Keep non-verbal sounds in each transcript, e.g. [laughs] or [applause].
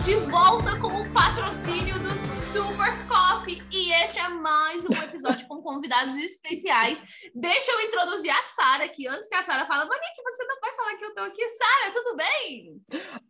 De volta com o patrocínio do Super Coffee. E este é mais um episódio com convidados especiais. Deixa eu introduzir a Sara aqui, antes que a Sara fale. Monique, você não vai falar que eu tô aqui. Sara, tudo bem?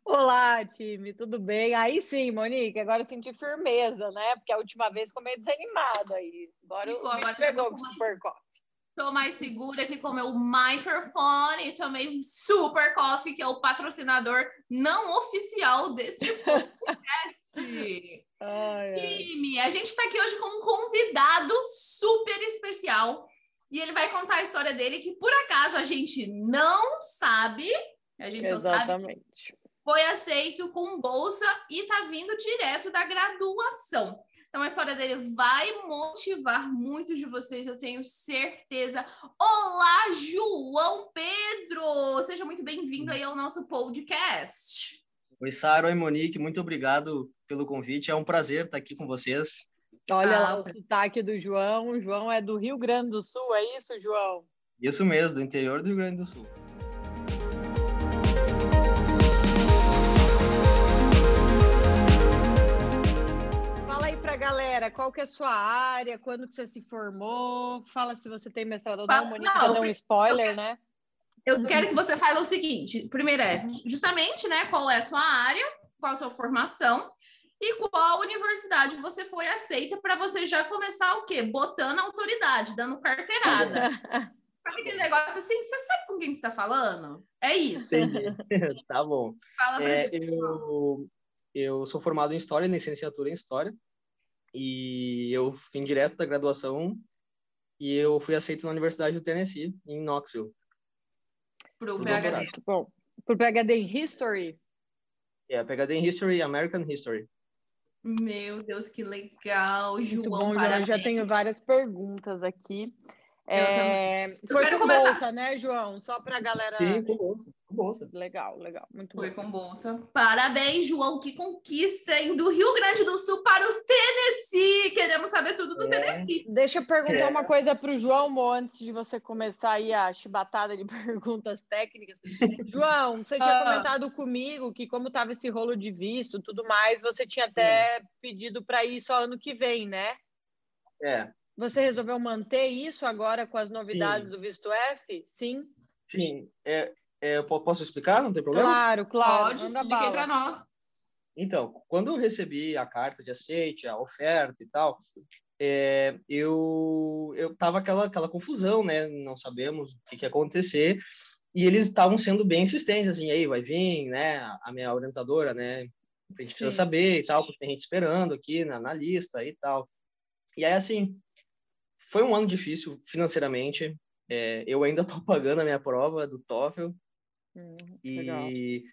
Olá, time, tudo bem? Aí sim, Monique, agora eu senti firmeza, né? Porque a última vez ficou meio desanimada aí. Agora Ficou, eu agora pegou com o Super Coffee. Tô mais segura aqui com o meu microfone e também Super Coffee, que é o patrocinador não oficial deste [laughs] podcast. Ai, ai. Time, a gente está aqui hoje com um convidado super especial e ele vai contar a história dele que por acaso a gente não sabe, a gente só sabe que Exatamente. foi aceito com bolsa e tá vindo direto da graduação. Então a história dele vai motivar muitos de vocês, eu tenho certeza. Olá, João Pedro! Seja muito bem-vindo aí ao nosso podcast. Oi, Sara, oi, Monique, muito obrigado pelo convite. É um prazer estar aqui com vocês. Olha Ah, lá o sotaque do João. O João é do Rio Grande do Sul, é isso, João? Isso mesmo, do interior do Rio Grande do Sul. Fala aí pra galera, qual que é a sua área, quando que você se formou, fala se você tem mestrado ou não, Monique não, eu um spoiler, né? Eu quero que você fale o seguinte: primeiro é justamente, né, qual é a sua área, qual a sua formação e qual universidade você foi aceita para você já começar o quê? Botando autoridade, dando carteirada. [laughs] Sabe aquele negócio assim? Você sabe com quem você está falando? É isso. Entendi. [laughs] tá bom. Fala pra É, gente. eu, eu sou formado em História, licenciatura em História, e eu vim direto da graduação e eu fui aceito na Universidade do Tennessee, em Knoxville. Pro PhD. bom. Pro PhD em History, É, PhD em History e American History. Meu Deus, que legal, Muito João. bom, João. Já tenho várias perguntas aqui. É, foi com começar- bolsa, né, João? Só para a galera. Sim, com bolsa. Com bolsa. Legal, legal. Muito Foi bom. com bolsa. Parabéns, João. Que conquista, hein? Do Rio Grande do Sul para o Tennessee. Queremos saber tudo do É. Tennessee. Deixa eu perguntar É. uma coisa para o João, Mo, antes de você começar aí a chibatada de [laughs] perguntas técnicas. João, você tinha Ah. comentado comigo que, como estava esse rolo de visto e tudo mais, você tinha até pedido para ir só ano que vem, né? É, Você resolveu manter isso agora com as novidades Sim. do visto F? Sim? sim. É, é, posso explicar? Não tem problema? Claro, claro. Pode, manda explique aí bala. para nós. Então, quando eu recebi a carta de aceite, a oferta e tal, é, eu eu tava aquela aquela confusão, né? Não sabemos o que, que ia acontecer e eles estavam sendo bem insistentes, assim, aí vai vir, né? A minha orientadora, né? A gente precisa Sim. saber e tal, porque tem gente esperando aqui na, na lista e tal. E aí, assim, foi um ano difícil financeiramente. É, eu ainda tô [laughs] pagando a minha prova do TOEFL Hum, legal. e,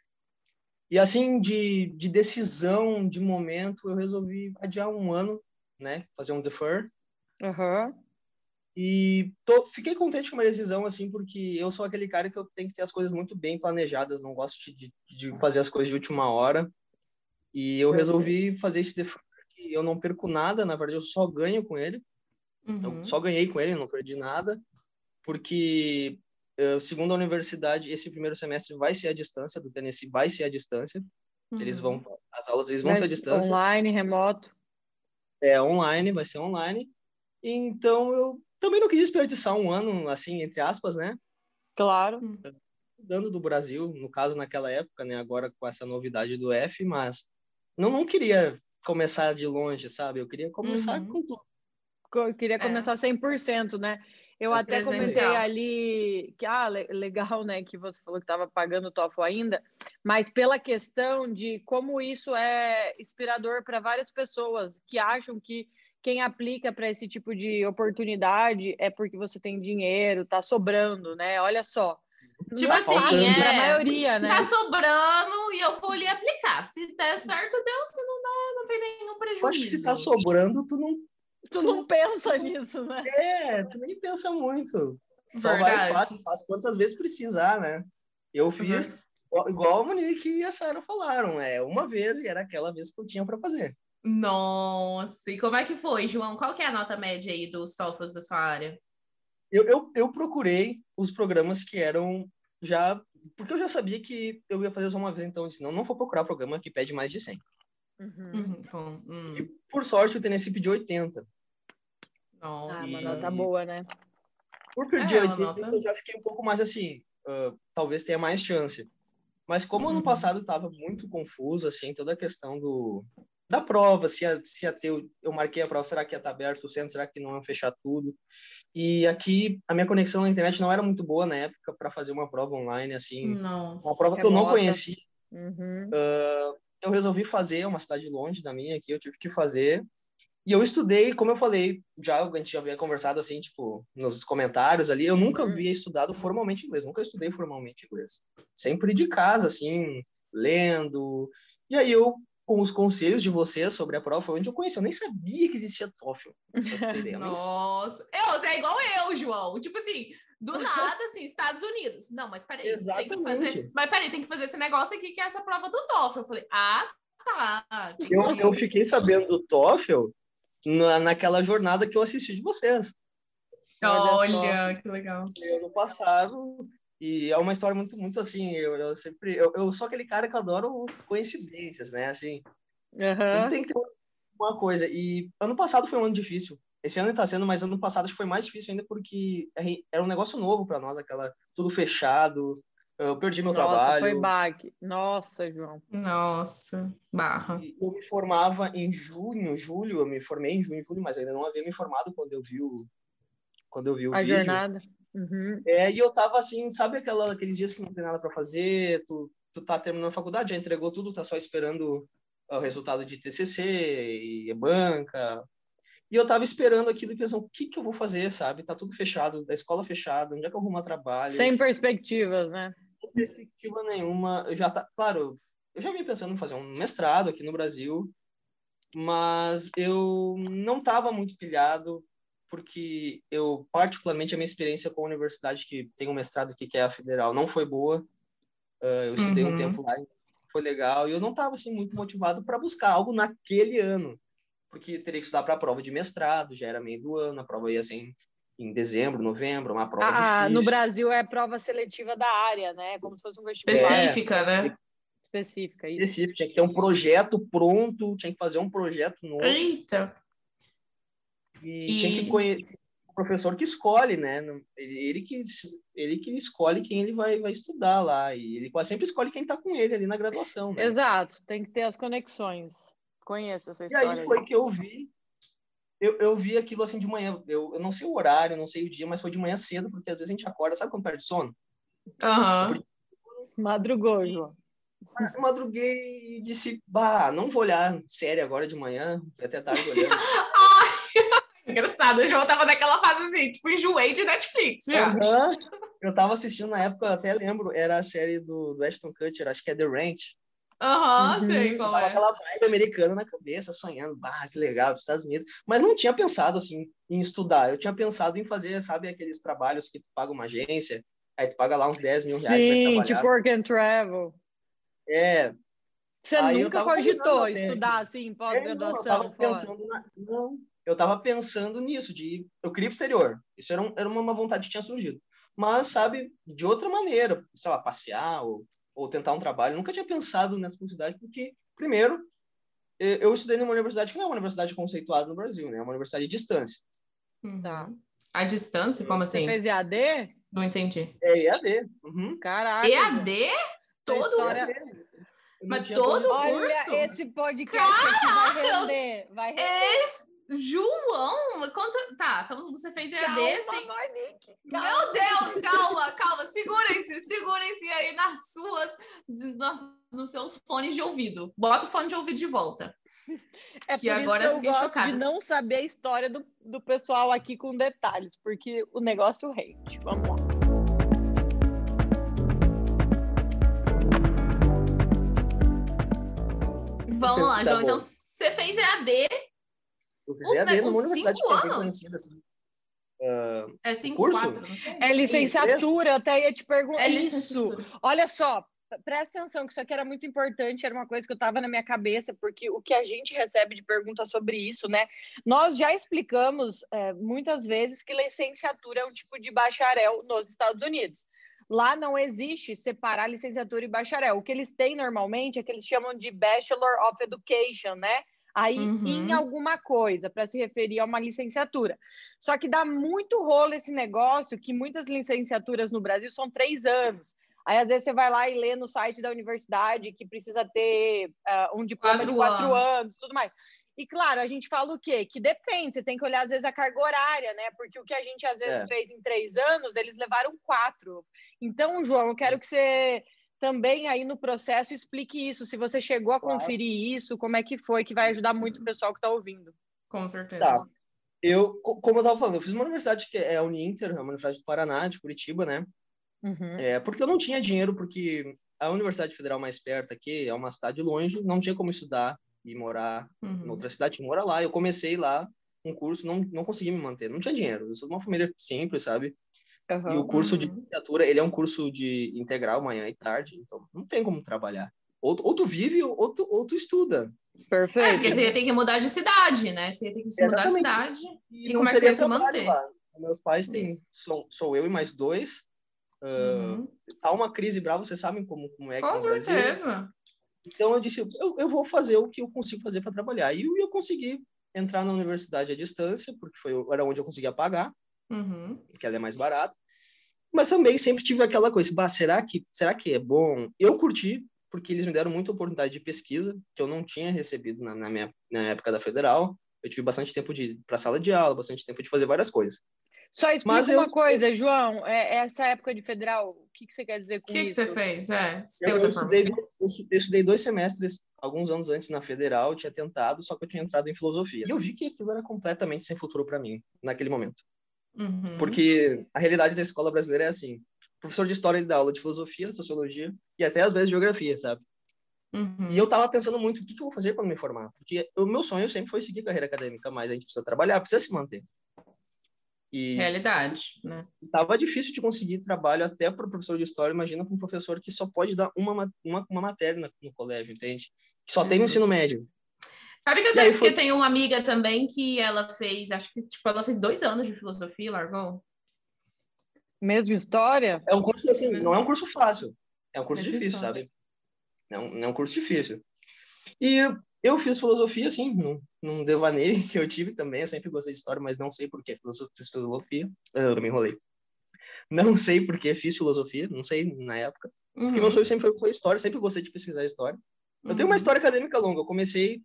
e assim, de, de decisão, de momento, eu resolvi adiar um ano, né? Fazer um defer. Aham. E tô, fiquei contente com a minha decisão, assim, porque eu sou aquele cara que eu tenho que ter as coisas muito bem planejadas, não gosto de, de fazer as coisas de última hora. E eu resolvi fazer esse defer, que eu não perco nada, na verdade, eu só ganho com ele. Uhum. Eu só ganhei com ele, não perdi nada, porque, eh, segundo a universidade, esse primeiro semestre vai ser à distância, do Tennessee vai ser à distância. Eles Uhum. vão, as aulas eles vão ser à Mas distância. Online, remoto. É online, vai ser online. Então eu também não quis desperdiçar um ano, assim, entre aspas, né? Claro. Dando do Brasil, no caso naquela época, né? Agora com essa novidade do F, mas não, não queria começar de longe, sabe? Eu queria começar Uhum. com tudo. Queria É. começar 100%, né? Eu É até comentei presencial. ali que, ah, le- legal, né, que você falou que estava pagando o TOEFL ainda, mas pela questão de como isso é inspirador para várias pessoas que acham que quem aplica para esse tipo de oportunidade é porque você tem dinheiro, tá sobrando, né? Olha só. Tipo é assim, é- pra maioria, né? Tá sobrando e eu vou ali aplicar. Se der certo, deu. Se não der, não tem nenhum prejuízo. Eu acho que se tá sobrando, tu não. Tu não pensa nisso, né? É, tu nem pensa muito. Só vai, Verdade. faz, faz quantas vezes precisar, né? Eu fiz. Igual- Igual a Monique e a Sara falaram, é uma vez e era aquela vez que eu tinha para fazer. Nossa, e como é que foi, João? Qual que é a nota média aí dos TOEFLs da sua área? Eu, eu, eu procurei os programas que eram já. Porque eu já sabia que eu ia fazer só uma vez, então eu disse: não, não vou procurar programa que pede mais de 100. Uhum. Uhum, bom, hum, E por sorte o Tennessee pediu 80. Nossa. Ah, uma nota boa, né? Por pedir É, uma 80, nota. eu já fiquei um pouco mais assim, ah, talvez tenha mais chance. Mas como ano Uhum. passado estava muito confuso, assim, toda a questão do, da prova, se ia, se ia ter, eu marquei a prova, será que ia estar aberto o centro, será que não ia fechar tudo? E aqui a minha conexão na internet não era muito boa na época para fazer uma prova online, assim, Nossa. uma prova que eu não Remota. conhecia. Uhum. eu resolvi fazer uma cidade longe da minha aqui, eu tive que fazer. E eu estudei, como eu falei, já a gente já havia conversado assim, tipo, nos comentários ali, eu nunca Uhum. havia estudado formalmente inglês, nunca estudei formalmente inglês. Sempre de casa, assim, lendo. E aí eu, com os conselhos de vocês sobre a prova, foi onde eu conheci. Eu nem sabia que existia TOEFL. [laughs] Nossa. Eu, você é igual eu, João. Tipo assim, do nada, assim, Estados Unidos. Não, mas peraí, tem que Exatamente. fazer. Mas peraí, tem que fazer esse negócio aqui que é essa prova do TOEFL. Eu falei, ah, tá. Eu, eu fiquei sabendo do TOEFL na, naquela jornada que eu assisti de vocês. Olha Olha, que legal. ano passado e é uma história muito muito assim eu, eu sempre eu, eu sou aquele cara que adoro coincidências né assim. Tudo tem que ter uma coisa e ano passado foi um ano difícil. Esse ano está sendo mas ano passado acho que foi mais difícil ainda porque gente- era um negócio novo para nós aquela tudo fechado eu perdi meu Nossa, trabalho foi baque. Nossa, João. Nossa, barra. e eu me formava em junho julho eu me formei em junho julho mas ainda não havia me formado quando eu vi o quando eu vi o A vídeo jornada. Uhum. É, e eu tava assim, sabe aquela, aqueles dias que não tem nada para fazer, tu, tu tá terminando a faculdade, já entregou tudo, tá só esperando o resultado de TCC e banca. E eu tava esperando aquilo e pensando, o que que eu vou fazer, sabe? Tá tudo fechado, a escola fechada, onde é que eu arrumo trabalho? Sem perspectivas, né? Sem perspectiva nenhuma. Eu já tá, claro, eu já vinha pensando em fazer um mestrado aqui no Brasil, mas eu não estava muito pilhado porque eu particularmente a minha experiência com a universidade que tem um mestrado aqui que é a federal não foi boa. Ah, eu estudei Uhum. um tempo lá, foi legal e eu não estava assim muito motivado para buscar algo naquele ano, porque teria que estudar para a prova de mestrado, já era meio do ano, a prova ia ser em, em dezembro, novembro, uma prova Ah, difícil. no Brasil é prova seletiva da área, né? Como se fosse um vestibular Específica, né? específica. Isso. específico, tinha que ter um projeto pronto, tinha que fazer um projeto novo Eita. e, E- tinha que conhecer o professor que escolhe, né? Ele, que ele que escolhe quem ele vai, vai estudar lá e ele quase sempre escolhe quem está com ele ali na graduação, né? Exato, tem que ter as conexões. Conheço essa E história. aí foi que eu vi eu, eu vi aquilo assim de manhã. Eu, eu não sei o horário, não sei o dia, mas foi de manhã cedo, porque às vezes a gente acorda, sabe quando perde sono? Aham. Madrugou, João. Eu madruguei e disse, bah, não vou olhar série agora de manhã, até tarde olhando. [laughs] Ai, [laughs] engraçado. O João tava naquela fase assim, tipo, enjoei de Netflix já. Aham. Eu tava assistindo na época, eu até lembro, era a série do, do Ashton Kutcher, acho que é The Ranch. Aham, Uhum. sei qual tava é. aquela vibe americana na cabeça, sonhando, bah, que legal, os Estados Unidos. Mas não tinha pensado, assim, em estudar. Eu tinha pensado em fazer, sabe, aqueles trabalhos que tu paga uma agência, aí tu paga lá uns 10 mil reais, Sim, trabalhar. tipo work and travel. É, Você Aí nunca cogitou estudar assim, É, não, eu pós-graduação? tava pensando na... não, eu tava pensando nisso de eu queria exterior. Isso era, um- era uma, uma vontade que tinha surgido. Mas sabe, de outra maneira, sei lá, passear ou, ou tentar um trabalho. Eu nunca tinha pensado nessa possibilidade porque primeiro eu estudei numa universidade que não é uma universidade conceituada no Brasil, né? É uma universidade de distância. Uhum. Tá. A distância, como Você assim? fez EAD? Não entendi. É EAD. Uhum. Caraca. EAD? Todo história- Mas todo-. Olha, curso? esse podcast aqui vai render. Vai render. Esse... João, conta. Tá, então você fez EAD, Calma, sim. Monique. Meu Deus, [laughs] calma, calma. Segurem-se, segurem-se aí nas suas, nas, nos seus fones de ouvido. Bota o fone de ouvido de volta. É Que por agora que eu fiquei gosto chocada. de não saber a história do, do pessoal aqui com detalhes, porque o negócio rende. Vamos lá. Vamos lá, Tá João. bom. Então, você fez EAD, Eu fiz EAD ne- numa universidade cinco que é bem anos? conhecida. Assim. Ah, é 5, curso? 4, não sei. É licenciatura, eu até ia te perguntar. É isso. Olha só, presta atenção que isso aqui era muito importante, era uma coisa que eu estava na minha cabeça, porque o que a gente recebe de pergunta sobre isso, né? Nós já explicamos é, muitas vezes que licenciatura é um tipo de bacharel nos Estados Unidos. Lá não existe separar licenciatura e bacharel. O que eles têm normalmente é que eles chamam de Bachelor of Education, né? Aí Uhum. em alguma coisa, para se referir a uma licenciatura. Só que dá muito rolo esse negócio que muitas licenciaturas no Brasil são três anos. Aí, às vezes, você vai lá e lê no site da universidade que precisa ter ah, um diploma Quatro de quatro anos. anos, tudo mais. E, claro, a gente fala o quê? Que depende, você tem que olhar, às vezes, a carga horária, né? Porque o que a gente, às vezes, É. fez em três anos, eles levaram quatro. Então, João, eu quero que você também aí no processo explique isso, se você chegou a Claro. conferir isso, como é que foi, que vai ajudar muito o pessoal que está ouvindo. Com certeza. Tá. Eu, co- como eu tava falando, eu fiz uma universidade que é a Uninter, a Universidade do Paraná, de Curitiba, né? Uhum. É, porque eu não tinha dinheiro, porque a Universidade Federal mais perto aqui é uma cidade longe, não tinha como estudar e morar em Uhum. outra cidade, mora lá. Eu comecei lá um curso, não, não consegui me manter, não tinha dinheiro. Eu sou de uma família simples, sabe? Uhum. E o curso de Uhum. licenciatura, ele é um curso de integral, manhã e tarde, então não tem como trabalhar. Ou, ou tu vive, ou tu, ou tu estuda. É, Perfeito. porque você ia ter que mudar de cidade, né? Você ia ter que se mudar de cidade. E, E não como é que você ia se manter? lá. Meus pais têm, sou, sou eu e mais dois. Ah, Uhum. Tá uma crise brava, vocês sabem como, como é que é Com Brasil. certeza. Então eu disse, eu, eu vou fazer o que eu consigo fazer para trabalhar. E eu, eu consegui entrar na universidade à distância, porque foi era onde eu conseguia pagar, Uhum. porque ela é mais barata. Mas também sempre tive aquela coisa, bah, será que será que é bom? Eu curti porque eles me deram muita oportunidade de pesquisa que eu não tinha recebido na, na minha na época da federal. Eu tive bastante tempo de ir para sala de aula, bastante tempo de fazer várias coisas. Só explica Mas eu- uma coisa, João. É, essa época de federal, o que, que você quer dizer O com que, que isso? você fez? É, Eu, eu estudei, eu eu estudei dois semestres, alguns anos antes na federal, tinha tentado, só que eu tinha entrado em filosofia. E eu vi que aquilo era completamente sem futuro para mim, naquele momento. Uhum. Porque a realidade da escola brasileira é assim: o professor de história ele dá aula de filosofia, sociologia e até às vezes geografia, sabe? Uhum. E eu tava pensando muito: o que, que eu vou fazer quando me formar? Porque o meu sonho sempre foi seguir carreira acadêmica, mas a gente precisa trabalhar, precisa se manter. E Realidade, né? tava difícil de conseguir trabalho até para professor de história. Imagina para um professor que só pode dar uma, ma- uma, uma matéria no, colégio, entende? Que só tem no Jesus. ensino médio. Sabe que eu E tenho, que eu tenho uma amiga também que ela fez, acho que tipo, ela fez dois anos de filosofia, largou. Mesma história? É um curso assim, não é um curso fácil. É um curso difícil, história. sabe? É um, é um curso difícil. E eu fiz filosofia, assim, num, num devaneio que eu tive também. Eu sempre gostei de história, mas não sei por que fiz filosofia. Ah, Eu me enrolei. Não [laughs] sei por que fiz filosofia, não sei na época. Porque Uhum. meu sonho sempre foi, foi história, sempre gostei de pesquisar história. Eu tenho uma Uhum. história acadêmica longa. Eu comecei,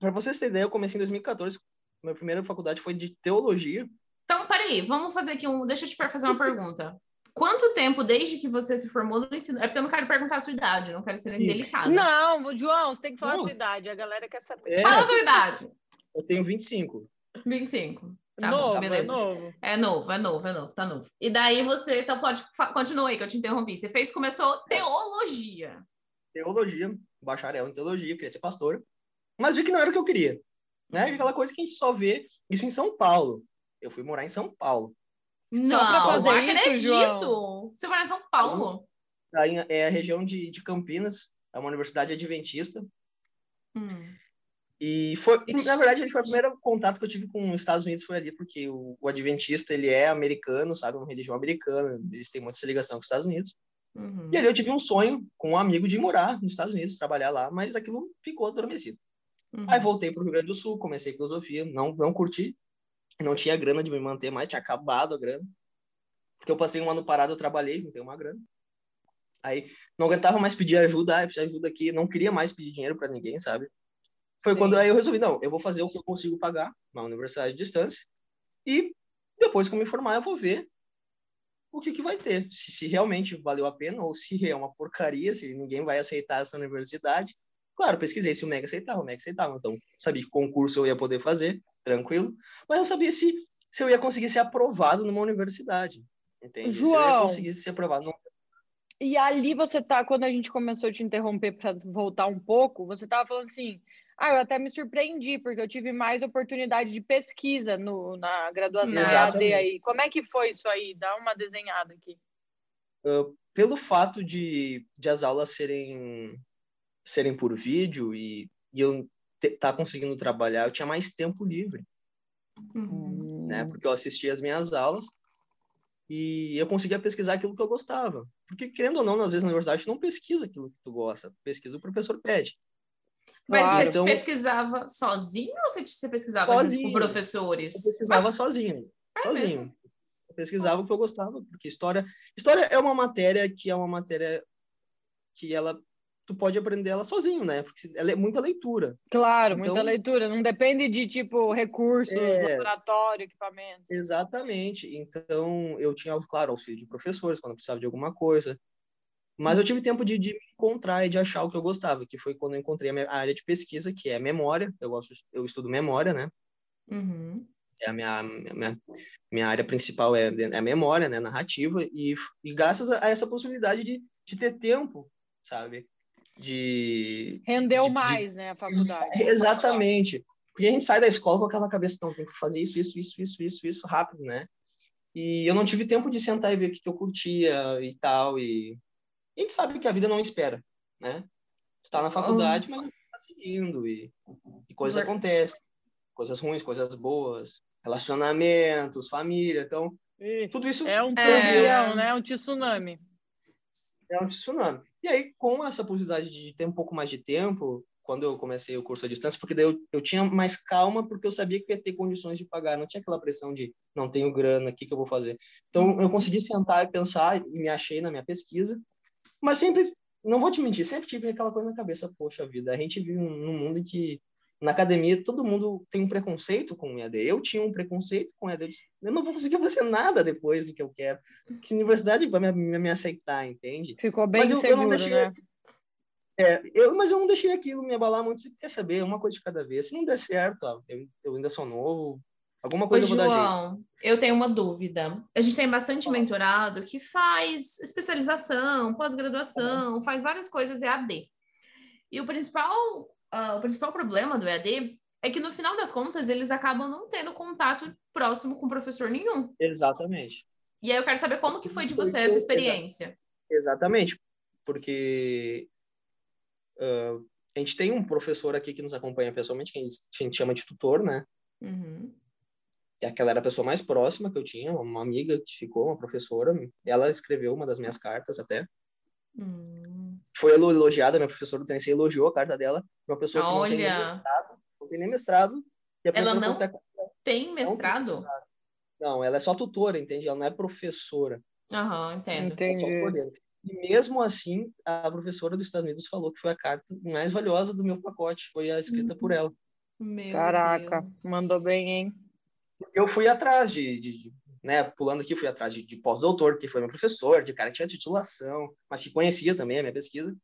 para vocês terem ideia, eu comecei em 2014. Minha primeira faculdade foi de teologia. Então, peraí, vamos fazer aqui um. Deixa eu te fazer uma pergunta. Quanto tempo desde que você se formou no ensino? É porque eu não quero perguntar a sua idade, não quero ser Sim. indelicada. Não, João, você tem que falar a Não. sua idade. A galera quer saber. É, Fala a tua idade. eu tenho 25. 25. Tá novo, bom, é beleza. novo. É novo, é novo, é novo, tá novo. E daí você, então pode, continua aí que eu te interrompi. Você fez, começou teologia. teologia, bacharel em teologia, queria ser pastor, mas vi que não era o que eu queria. Né? Aquela coisa que a gente só vê isso em São Paulo. Eu fui morar em São Paulo. Não, fazer não isso, acredito. João? Você mora em São Paulo? Aí é a região de, de Campinas, é uma universidade adventista. Hum. E foi, na verdade, ele foi o primeiro contato que eu tive com os Estados Unidos foi ali, porque o, o adventista, ele é americano, sabe? Uma religião americana, eles têm muita ligação com os Estados Unidos. Uhum. E ali eu tive um sonho com um amigo de morar nos Estados Unidos, trabalhar lá, mas aquilo ficou adormecido. Uhum. Aí voltei para o Rio Grande do Sul, comecei filosofia, não, não curti, não tinha grana de me manter mais, tinha acabado a grana. Porque eu passei um ano parado, eu trabalhei, juntei uma grana. Aí não aguentava mais pedir ajuda, ah, preciso de ajuda aqui, não queria mais pedir dinheiro para ninguém, sabe? Foi Sim. quando aí eu resolvi, não, eu vou fazer o que eu consigo pagar na universidade de distância e depois que eu me formar eu vou ver o que que vai ter, se, se realmente valeu a pena ou se é uma porcaria, se ninguém vai aceitar essa universidade. Claro, pesquisei se o MEG aceitava, o MEG aceitava, então sabia que concurso eu ia poder fazer, tranquilo, mas eu sabia se, se eu ia conseguir ser aprovado numa universidade, entende? Se eu ia João. conseguir ser aprovado numa E ali você tá, quando a gente começou a te interromper para voltar um pouco, você tava falando assim: ah, eu até me surpreendi, porque eu tive mais oportunidade de pesquisa no, na graduação EAD Exatamente. aí. Como é que foi isso aí? Dá uma desenhada aqui. pelo fato de, de as aulas serem serem por vídeo e, e eu estar tá conseguindo trabalhar, eu tinha mais tempo livre, Uhum. né? Porque eu assistia as minhas aulas e eu conseguia pesquisar aquilo que eu gostava. Porque, querendo ou não, às vezes na universidade tu não pesquisa aquilo que tu gosta, pesquisa o professor pede. Mas Claro, você então- pesquisava sozinho ou você, você pesquisava Sozinho. com professores? Eu pesquisava sozinho, É sozinho. mesmo? Eu pesquisava o que eu gostava, porque história, história é uma matéria que é uma matéria que ela tu pode aprender ela sozinho, né? Porque ela é muita leitura. Claro, Então- muita leitura. Não depende de, tipo, recursos, É. laboratório, equipamentos. Exatamente. Então, eu tinha, claro, auxílio de professores quando precisava de alguma coisa. Mas eu tive tempo de, de me encontrar e de achar o que eu gostava, que foi quando eu encontrei a área de pesquisa, que é memória. Eu gosto, eu estudo memória, né? Uhum. É a minha, minha, minha área principal é, é a memória, né? Narrativa. E, e graças a essa possibilidade de, de ter tempo, sabe? De, Rendeu de- de- mais, né, a faculdade. Exatamente. Porque a gente sai da escola com aquela cabeça, não, tem que fazer isso, isso, isso, isso, isso, isso, rápido, né? E eu não tive tempo de sentar e ver o que eu curtia e tal, e a gente sabe que a vida não espera, né? Tu tá na faculdade, mas não tá seguindo, e, e coisas Ver- acontecem, coisas ruins, coisas boas, relacionamentos, família, então, Ih, tudo isso É um É. turbilhão, né? Um tsunami. é um tsunami. E aí, com essa possibilidade de ter um pouco mais de tempo, quando eu comecei o curso à distância, porque daí eu, eu tinha mais calma, porque eu sabia que ia ter condições de pagar, não tinha aquela pressão de não tenho grana, o que, que eu vou fazer? Então, eu consegui sentar e pensar, e me achei na minha pesquisa, mas sempre, não vou te mentir, sempre tive aquela coisa na cabeça, poxa vida, a gente vive num mundo em que na academia todo mundo tem um preconceito com o EAD. Eu tinha um preconceito com o EAD. Eu disse, Eu não vou conseguir fazer nada depois do que eu quero. Que universidade vai me, me, me aceitar, entende? Ficou bem Mas eu- eu não seguro, deixei- né? É, eu, mas eu não deixei aquilo me abalar muito. Você quer saber? Uma coisa de cada vez. Se não der certo, ó, eu, eu ainda sou novo. Alguma Ô, coisa eu vou dar jeito. João, eu tenho uma dúvida. A gente tem bastante Fala. mentorado que faz especialização, pós-graduação, faz várias coisas EAD. E o principal, ah, o principal problema do EAD é que, no final das contas, eles acabam não tendo contato próximo com professor nenhum. Exatamente. E aí eu quero saber como que foi de você essa experiência. Exatamente. Porque ah, a gente tem um professor aqui que nos acompanha pessoalmente, que a gente, chama de tutor, né? Uhum. E aquela era a pessoa mais próxima que eu tinha, uma amiga que ficou, uma professora. Ela escreveu uma das minhas cartas até. Hum. Foi elo- elogiada, minha professora do TNC elogiou a carta dela. Uma pessoa que não tem nem Olha. mestrado, não tem nem mestrado. E Ela não Tem mestrado? Não, ela é só tutora, entende? Ela não é professora. Aham, entendo. É Entendi. coordenadora. E mesmo assim, a professora dos Estados Unidos falou que foi a carta mais valiosa do meu pacote, foi a escrita por ela. Meu Caraca, Deus. mandou bem, hein? Eu fui atrás de, de- de- né, pulando aqui, fui atrás de, de pós-doutor, que foi meu professor, de cara que tinha titulação, mas que conhecia também a minha pesquisa.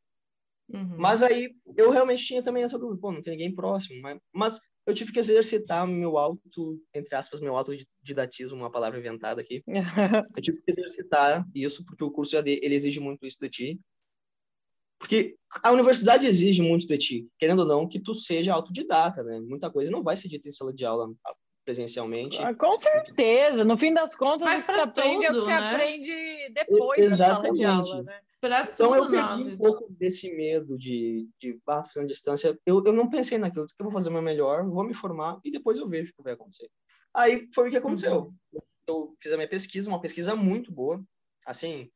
Uhum. Mas aí eu realmente tinha também essa dúvida, pô, não tem ninguém próximo, mas, mas eu tive que exercitar meu auto, entre aspas, meu autodidatismo, uma palavra inventada aqui, [laughs] Eu tive que exercitar isso, porque o curso AD, ele exige muito isso de ti. Porque a universidade exige muito de ti, querendo ou não, que tu seja autodidata, né? Muita coisa não vai ser dita em sala de aula presencialmente. Ah, Com certeza. No fim das contas, Mas o que você aprende é o que tudo, você né? aprende depois da sala de Exatamente. aula, né? Pra Então eu tudo perdi um pouco desse medo de, de ah, fazendo distância. Eu, eu não pensei naquilo, que eu vou fazer o meu melhor, vou me formar e depois eu vejo o que vai acontecer. Aí foi o que aconteceu. Eu fiz a minha pesquisa, uma pesquisa muito boa. Assim,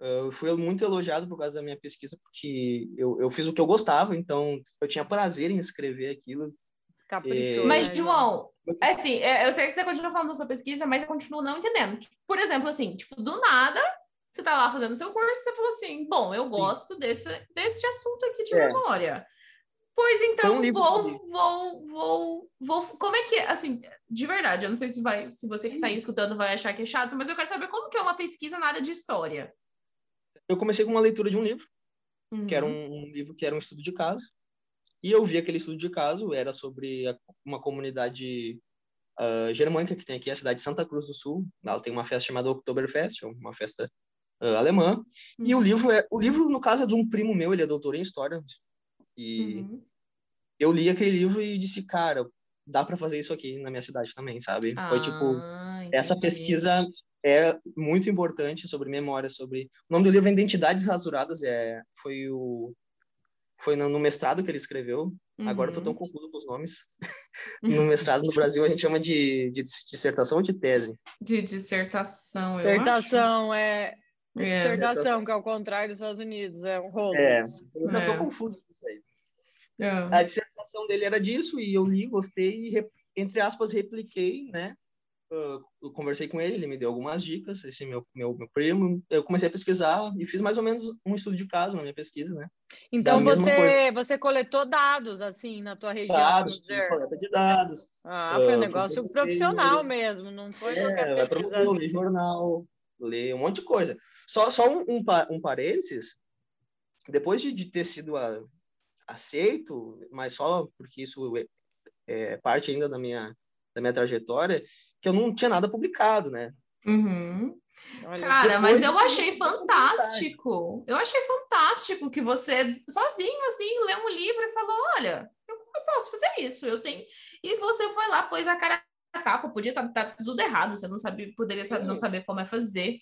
eu fui muito elogiado por causa da minha pesquisa, porque eu, eu fiz o que eu gostava, então eu tinha prazer em escrever aquilo. Caprichoso. Mas, né, João, é assim, é, eu sei que você continua falando da sua pesquisa, mas eu continuo não entendendo. Por exemplo, assim, tipo, do nada, você tá lá fazendo seu curso, você falou assim, bom, eu gosto desse, desse assunto aqui de É. memória. Pois então, um vou, vou, vou, vou, como é que, assim, de verdade, eu não sei se vai, se você que tá aí escutando vai achar que é chato, mas eu quero saber como que é uma pesquisa na área de história. Eu comecei com uma leitura de um livro, que era Uhum. um, um livro que era um estudo de caso. E eu vi aquele estudo de caso, era sobre a- uma comunidade ah, germânica que tem aqui, a cidade de Santa Cruz do Sul. Ela tem uma festa chamada Oktoberfest, uma festa ah, alemã. E o Uhum. livro, é, o livro, no caso, é de um primo meu, ele é doutor em História. E Uhum. eu li aquele livro e disse, cara, dá para fazer isso aqui na minha cidade também, sabe? Foi tipo, Ah, essa entendi. pesquisa é muito importante sobre memória, sobre o nome do livro é Identidades Rasuradas, é foi o foi no, no mestrado que ele escreveu. Agora eu tô tão Uhum. confuso com os nomes. [laughs] no mestrado no Brasil a gente chama de, de dissertação ou de tese. De dissertação, Dissertação, é. acho. É. Dissertação, que é o contrário dos Estados Unidos, é um rolo. É, eu já tô É. confuso com isso aí. É. A dissertação dele era disso e eu li, gostei e, re- entre aspas, repliquei, né? Ah, Eu conversei com ele, ele me deu algumas dicas, esse meu, meu, meu primo. Eu comecei a pesquisar e fiz mais ou menos um estudo de caso na minha pesquisa, né? Então Da você, você coletou dados assim na tua região, Dados, coleta de dados. Ah, foi um Ah, negócio profissional mesmo, não foi É, qualquer pesquisa. ler jornal, ler um monte de coisa. Só, só um, um, um parênteses, depois de, de ter sido a- aceito, mas só porque isso é, é parte ainda da minha, da minha trajetória, que eu não tinha nada publicado, né? Uhum. Olha, Cara, mas eu achei fantástico. Eu achei fantástico que você, sozinho, assim, leu um livro e falou: olha, eu, eu posso fazer isso, eu tenho. E você foi lá, pôs a cara na capa, podia estar tudo errado, você não sabia, poderia saber, não saber como é fazer.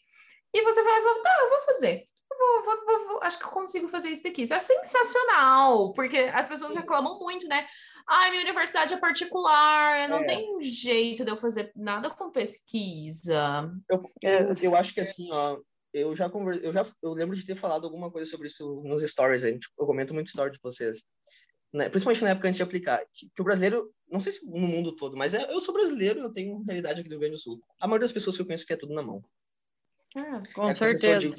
E você vai falar, tá, eu vou fazer. Eu vou, vou- vou- vou- acho que eu consigo fazer isso daqui. Isso é sensacional, porque as pessoas reclamam muito, né? Ai, minha universidade é particular, não É. tem jeito de eu fazer nada com pesquisa. Eu, É. eu, eu acho que assim, ó, eu já conver... eu já eu lembro de ter falado alguma coisa sobre isso nos stories, aí, tipo, eu comento muito story de vocês. Né? Principalmente na época antes de aplicar, que, que o brasileiro, não sei se no mundo todo, mas é- eu sou brasileiro, eu tenho realidade aqui do Rio Grande do Sul. A maioria das pessoas que eu conheço quer tudo na mão. Ah, Com que o professor certeza.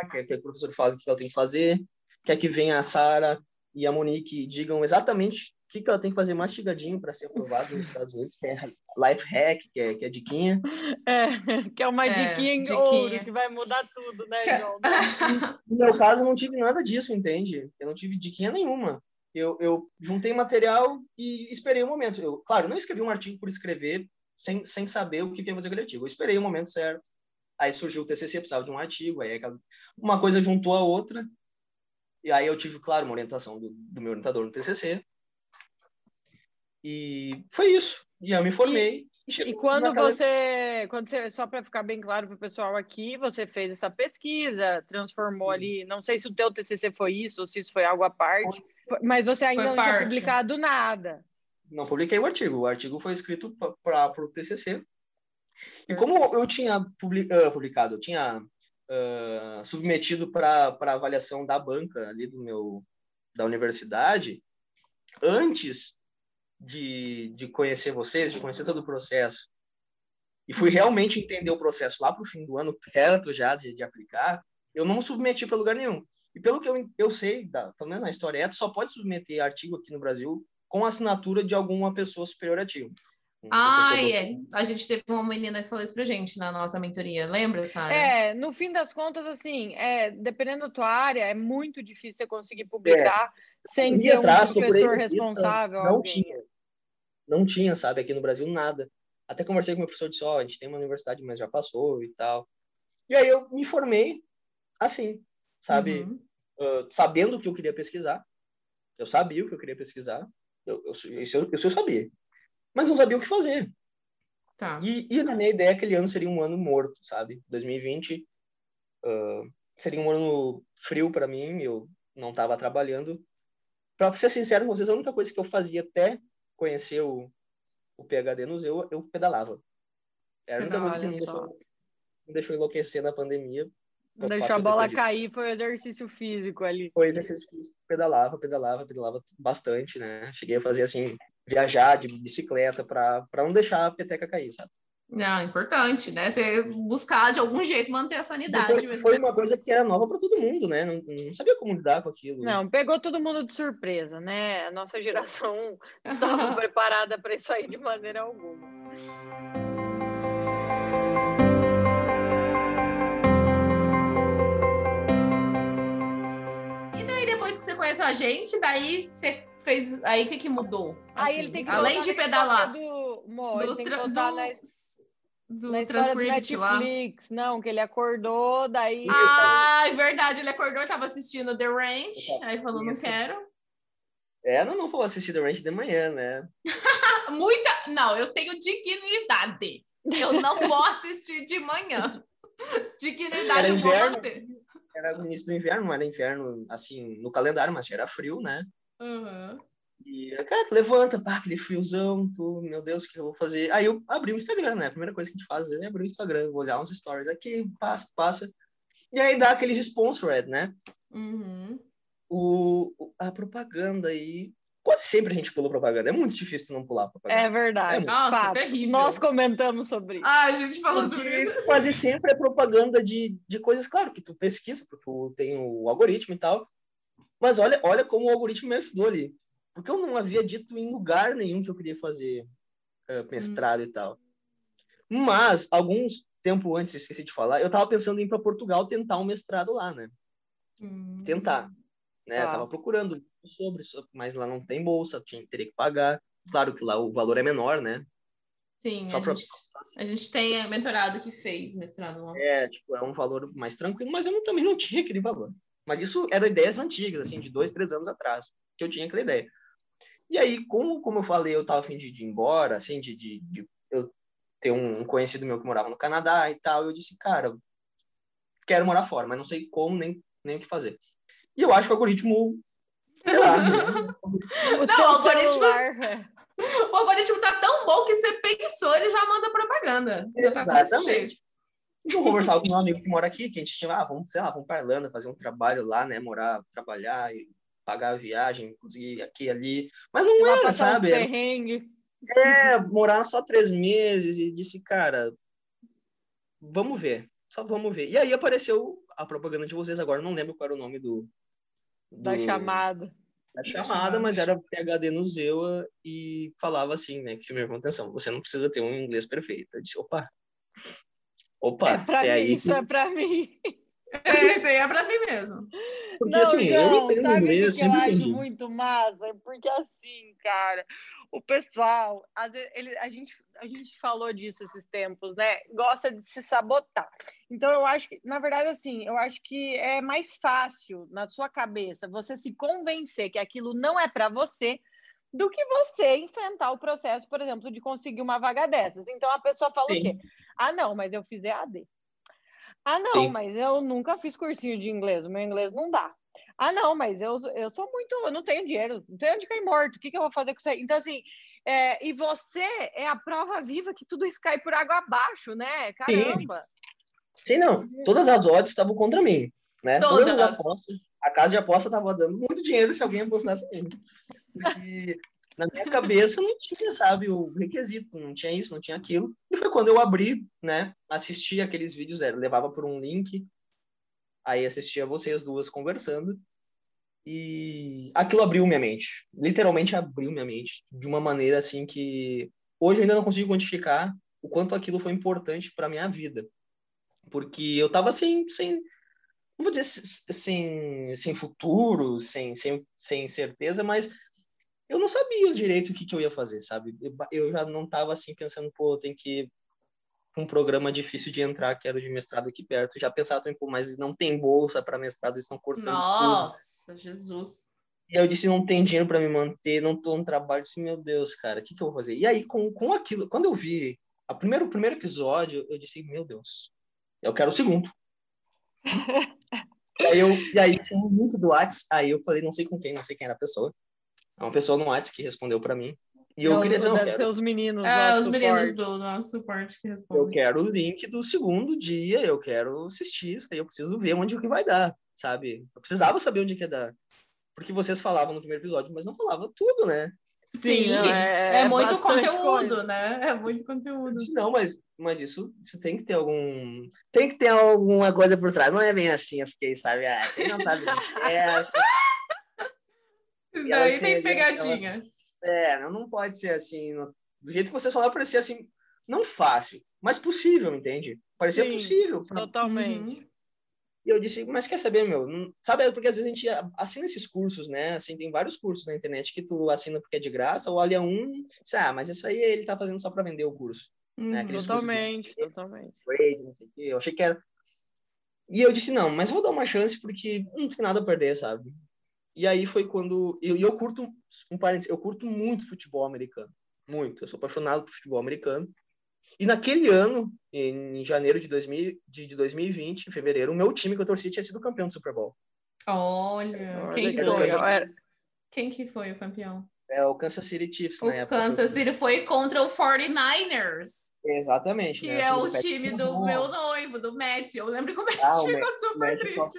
Falar, quer que o professor fale o que ela tem que fazer, quer que venha a Sara e a Monique e digam exatamente o que, que ela tem que fazer mastigadinho para ser aprovado nos Estados Unidos, que é life hack, que é, que é diquinha. É, que é uma É, diquinha em diquinha. ouro que vai mudar tudo, né, Que- João? [laughs] No meu caso, eu não tive nada disso, entende? Eu não tive diquinha nenhuma. Eu, eu juntei material e esperei o momento. Eu, claro, não escrevi um artigo por escrever sem, sem saber o que ia fazer aquele artigo. Eu esperei o momento certo. Aí surgiu o TCC, precisava de um artigo. Aí aquela- uma coisa juntou a outra. E aí eu tive, claro, uma orientação do, do meu orientador no TCC. E foi isso. E eu me formei. E chegamos quando naquela- você, quando você, só para ficar bem claro para o pessoal aqui, você fez essa pesquisa, transformou Sim. ali, não sei se o teu TCC foi isso ou se isso foi algo à parte, mas você ainda Foi não tinha parte. publicado nada. não publiquei o artigo. O artigo foi escrito para o TCC. E como eu tinha ah, publicado, eu tinha ah, submetido para avaliação da banca ali do meu da universidade, antes de, de conhecer vocês, de conhecer todo o processo, e fui realmente entender o processo lá para o fim do ano, perto já de, de aplicar, eu não submeti para lugar nenhum. E pelo que eu, eu sei, da, pelo menos na história, tu só pode submeter artigo aqui no Brasil com assinatura de alguma pessoa superior a ti. Ah, é. A gente teve uma menina que falou isso pra gente na nossa mentoria. Lembra, Sara? É, no fim das contas, assim, é, dependendo da tua área, é muito difícil você conseguir publicar sem Corri ter um atrás, professor responsável. Não alguém. tinha. Não tinha, sabe? Aqui no Brasil, nada. Até conversei com o meu professor disse, ó, a gente tem uma universidade, mas já passou e tal. E aí eu me formei assim, sabe? Uhum. Ah, sabendo o que eu queria pesquisar. Eu sabia o que eu queria pesquisar. Eu, eu, isso eu, isso eu sabia. Mas não sabia o que fazer. Tá. E, e na minha ideia, aquele ano seria um ano morto, sabe? 2020 ah, seria um ano frio para mim, eu não estava trabalhando. Para ser sincero com vocês, a única coisa que eu fazia até conhecer o, o PHD no Zeu, eu pedalava. Era a única coisa que só. deixou, não deixou enlouquecer na pandemia. Deixou a de bola perdido. cair, foi o exercício físico ali. Foi exercício físico, pedalava, pedalava, pedalava bastante, né? Cheguei a fazer assim, viajar de bicicleta para não deixar a peteca cair, sabe? Não, importante, né? Você buscar de algum jeito manter a sanidade. Foi, mas- foi uma coisa que era nova para todo mundo, né? Não, não sabia como lidar com aquilo. Não, pegou todo mundo de surpresa, né? A nossa geração [laughs] não estava preparada para isso aí de maneira alguma. E daí, depois que você conheceu a gente, daí você fez. Aí o que, que mudou? Aí Assim, ele tem que Além de pedalar. Do, Mo, ele Do, tem que tra- do, na, do na história do transcript lá. Netflix. Não, que ele acordou, daí. Ah, é verdade, ele acordou, tava assistindo The Ranch, aí falou, não Isso. quero. É, não, não vou assistir The Ranch de manhã, né? [laughs] Muita. Não, eu tenho dignidade. Eu não vou assistir de manhã. [laughs] Dignidade Era eu vou inverno. manter. Era o início do inverno, não era inverno, assim, no calendário, mas já era frio, né? Uhum. E, cara, levanta, pá, aquele friozão, tu, meu Deus, o que eu vou fazer? Aí eu abri o Instagram, né? A primeira coisa que a gente faz às vezes é abrir o Instagram, olhar uns stories aqui, passa, passa. E aí dá aqueles sponsored, né? Uhum. O, a propaganda aí. Quase sempre a gente pula propaganda. É muito difícil tu não pular propaganda. É verdade. Nossa, Fato. terrível. Nós comentamos sobre isso. Ah, a gente falou sobre isso. Quase sempre é propaganda de, de coisas, claro, que tu pesquisa, porque tu tem o algoritmo e tal. Mas olha, olha como o algoritmo me ajudou ali. Porque eu não havia dito em lugar nenhum que eu queria fazer eh, mestrado e tal. Mas, alguns tempo antes, esqueci de falar, eu tava pensando em ir para Portugal tentar um mestrado lá, né? Hum. Tentar. Né? Tá. Tava procurando sobre, so- mas lá não tem bolsa, tinha, teria que pagar. Claro que lá o valor é menor, né? Sim, a pra, gente, a gente tem mentorado que fez mestrado lá. É, tipo, é um valor mais tranquilo, mas eu não- também não tinha aquele valor. Mas isso eram ideias antigas, assim, de dois, três anos atrás, que eu tinha aquela ideia. E aí, como, como eu falei, eu tava a fim de, de ir embora, assim, de, de, de eu ter um, um conhecido meu que morava no Canadá e tal, eu disse, cara, quero morar fora, mas não sei como nem, nem o que fazer. E eu acho que o algoritmo, sei lá, [laughs] O Não, algoritmo- celular. é. O algoritmo tá tão bom que você pensou, ele já manda propaganda. Já tá Exatamente. Eu conversava com meu amigo que mora aqui, que a gente tinha, ah, vamos, sei lá, vamos para Irlanda, fazer um trabalho lá, né, morar, trabalhar e pagar a viagem, conseguir aqui e ali. Mas não Lá era, sabe? É, morar só três meses e disse, cara, vamos ver, só vamos ver. E aí apareceu a propaganda de vocês agora, não lembro qual era o nome do... Da do- chamada. Da Da chamada, mas era PHD no Zewa e falava assim, né, que chamou atenção, você não precisa ter um inglês perfeito. Eu disse, opa, opa, É pra até mim, aí... isso é pra mim. [laughs] Esse aí é pra mim mesmo. Porque Não, assim, eu João, entendo sabe o que inglês, que eu acho entendi. muito massa? Porque assim, cara, o pessoal, às vezes, ele, a, gente, a gente falou disso esses tempos, né? Gosta de se sabotar. Então, eu acho que, na verdade, assim, eu acho que é mais fácil na sua cabeça você se convencer que aquilo não é para você do que você enfrentar o processo, por exemplo, de conseguir uma vaga dessas. Então, a pessoa fala o Sim. quê? Ah, não, mas eu fiz EAD. Ah, não, Sim. mas eu nunca fiz cursinho de inglês, o meu inglês não dá. Ah, não, mas eu, eu sou muito, eu não tenho dinheiro, não tenho onde cair morto, o que, que eu vou fazer com isso aí? Então, assim, é, e você é a prova viva que tudo isso cai por água abaixo, né? Caramba! Sim, não. Todas as odds estavam contra mim, né? Todas, Todas. as apostas. A casa de aposta estava dando muito dinheiro se alguém apostasse nele. Na minha cabeça não tinha, sabe, o requisito, não tinha isso, não tinha aquilo. E foi quando eu abri, né, assisti aqueles vídeos, era, levava por um link, aí assistia vocês duas conversando, e aquilo abriu minha mente. Literalmente abriu minha mente de uma maneira assim que hoje eu ainda não consigo quantificar o quanto aquilo foi importante para minha vida. Porque eu tava sem, sem não vou dizer sem, sem futuro, sem, sem, sem certeza, mas eu não sabia direito o que, que eu ia fazer, sabe? Eu, eu já não tava assim pensando, pô, tem que um programa difícil de entrar, que era o de mestrado aqui perto. Já pensava também, pô, mas não tem bolsa para mestrado, eles estão cortando tudo. Nossa, Jesus. E eu disse, não tem dinheiro para me manter, não tô no trabalho. Eu disse, meu Deus, cara, o que, que eu vou fazer? E aí, com, com aquilo, quando eu vi a primeiro, o primeiro episódio, eu disse, meu Deus, eu quero o segundo. [laughs] e aí, eu, e aí tinha um link do Whats, aí eu falei, não sei com quem, não sei quem era a pessoa. É uma pessoa no Whats que respondeu para mim. E eu Não, queria dizer, não, eu deve quero, ser os meninos. É, do os meninos do nosso suporte que eu respondem. quero o link do segundo dia, eu quero assistir isso aí, eu preciso ver onde que vai dar, sabe? Eu precisava saber onde que ia dar. Porque vocês falavam no primeiro episódio, mas não falava tudo, né? Sim, Sim, é, é- é muito conteúdo, coisa. né? É muito Eu conteúdo. não, mas, mas isso, isso tem que ter algum. Tem que ter alguma coisa por trás. Não é bem assim, eu fiquei, sabe? Ah, você não tá vendo certo. Elas daí tem ali pegadinha. É, não, pode ser assim. Do jeito que vocês falaram, parecia assim, não fácil, mas possível, entende? Parecia Sim, possível. pra- Totalmente. E eu disse, mas quer saber, meu? Não- Sabe, porque às vezes a gente assina esses cursos, né? Assim, tem vários cursos na internet que tu assina porque é de graça, ou olha um, diz, ah, mas isso aí ele tá fazendo só para vender o curso. Né? Aqueles cursos de Totalmente, totalmente. trade, não sei o quê. Eu achei que era. E eu disse, não, mas vou dar uma chance porque não tem nada a perder, sabe? E aí foi quando. E eu, eu curto, um parênteses, eu curto muito futebol americano. Muito. Eu sou apaixonado por futebol americano. E naquele ano, em janeiro de, 2000, de, de 2020, em fevereiro, o meu time que eu torci tinha sido campeão do Super Bowl. Olha, Olha quem que foi? Era- Quem que foi o campeão? É o Kansas City Chiefs, O na época. Kansas City foi contra o 49ers, Exatamente. que né? é o time do Mahomes. meu noivo, do Matt. Eu lembro que o Matt Ah, o ficou Matt- super Matt triste.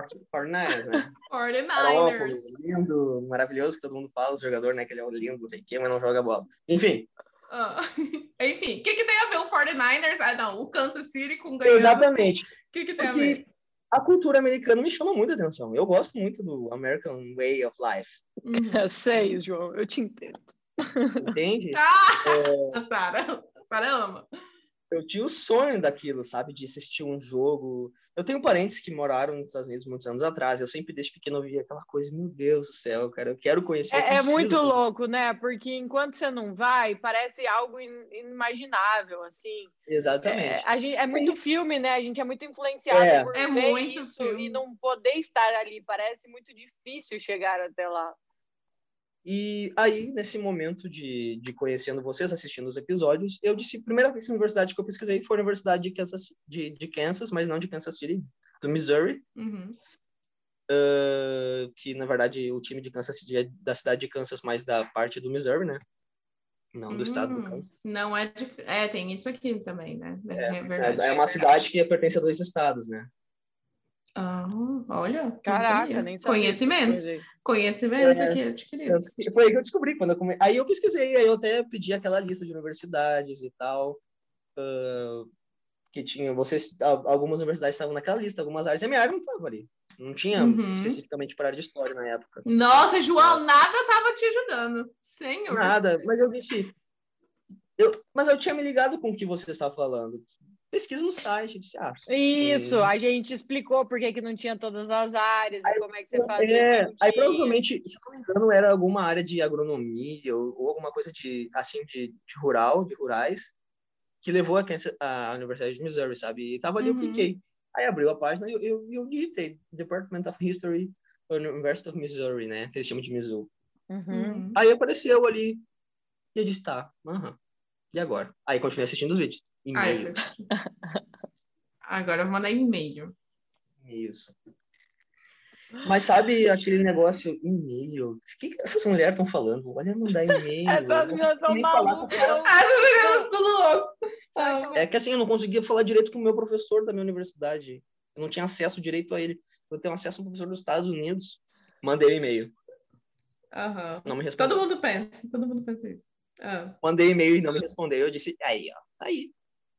Torce pro 49ers, né? [laughs] 49ers. Garoppolo, lindo, maravilhoso, que todo mundo fala, o jogador, né? Que ele é um lindo, não sei o quê, mas não joga bola. Enfim, Ah, [laughs] Enfim, o que, que tem a ver o 49ers? Ah, não, o Kansas City com ganhando. exatamente. O que, que tem a Porque ver? a cultura americana me chama muita atenção. Eu gosto muito do American Way of Life, Uhum. [laughs] Sei, João, eu te entendo. entende? Ah, a Sara. A Sara ama. Eu tinha o sonho daquilo, sabe? De assistir um jogo. Eu tenho parentes que moraram nos Estados Unidos muitos anos atrás. Eu sempre, desde pequeno, via aquela coisa, meu Deus do céu, cara, eu quero conhecer. É, é muito louco, né? Porque enquanto você não vai, parece algo in- inimaginável, assim. Exatamente. É, a gente, é muito filme, né? A gente é muito influenciado É. por É ver muito isso filme. e não poder estar ali. Parece muito difícil chegar até lá. E aí, nesse momento de, de conhecendo vocês, assistindo os episódios, eu disse, a primeira vez universidade que eu pesquisei foi a Universidade de Kansas, de, de Kansas mas não de Kansas City, do Missouri, Uhum. uh, que na verdade o time de Kansas City é da cidade de Kansas, mas da parte do Missouri, né? Não do estado do Hum, Kansas. Não é de. É, tem isso aqui também, né? É, É. É, é uma cidade que pertence a dois estados, né? Ah, olha. Caraca, sabia. nem sabia. Conhecimentos. É. Conhecimentos É. aqui adquiridos. Foi aí que eu descobri. Quando eu come... Aí eu pesquisei, aí eu até pedi aquela lista de universidades e tal. ah, que tinha, vocês, al- algumas universidades estavam naquela lista, algumas áreas, e a minha área não estava ali. Não tinha Uhum. especificamente para área de história na época. Nossa, João, nada tava te ajudando. Senhor. Nada, mas eu disse. Eu, mas eu tinha me ligado com o que você estava falando. Pesquisa no site, eu disse, ah, Isso, Hum. a gente explicou por que, que não tinha todas as áreas e como é que você fazia. É, aí provavelmente, se eu não me engano, era alguma área de agronomia ou, ou alguma coisa de, assim, de, de rural, de rurais, que levou a, Kansas- a Universidade de Missouri, sabe? E tava ali, eu Uhum. cliquei. Aí abriu a página e eu, eu, eu digitei Department of History, University of Missouri, né? Que eles chamam de Mizzou. Uhum. Uhum. Aí apareceu ali e eu disse, tá, aham. E agora? Aí continuei assistindo os vídeos. Ai, E-mail. preciso- Agora eu vou mandar e-mail. Isso. Mas sabe aquele negócio, e-mail? O que, que essas mulheres estão falando? Olha, mandar e-mail. Essas eu não meninas consigo são nem falar com o cara. malucas. Ah, você tá tudo louco. Ah, É que assim, eu não conseguia falar direito com o meu professor da minha universidade. Eu não tinha acesso direito a ele. Eu tenho acesso a um professor dos Estados Unidos. Mandei um e-mail. Aham. Não me respondeu. Todo mundo pensa, todo mundo pensa isso. Ah. Mandei e-mail e não me respondeu. Eu disse, aí, ó. Tá aí.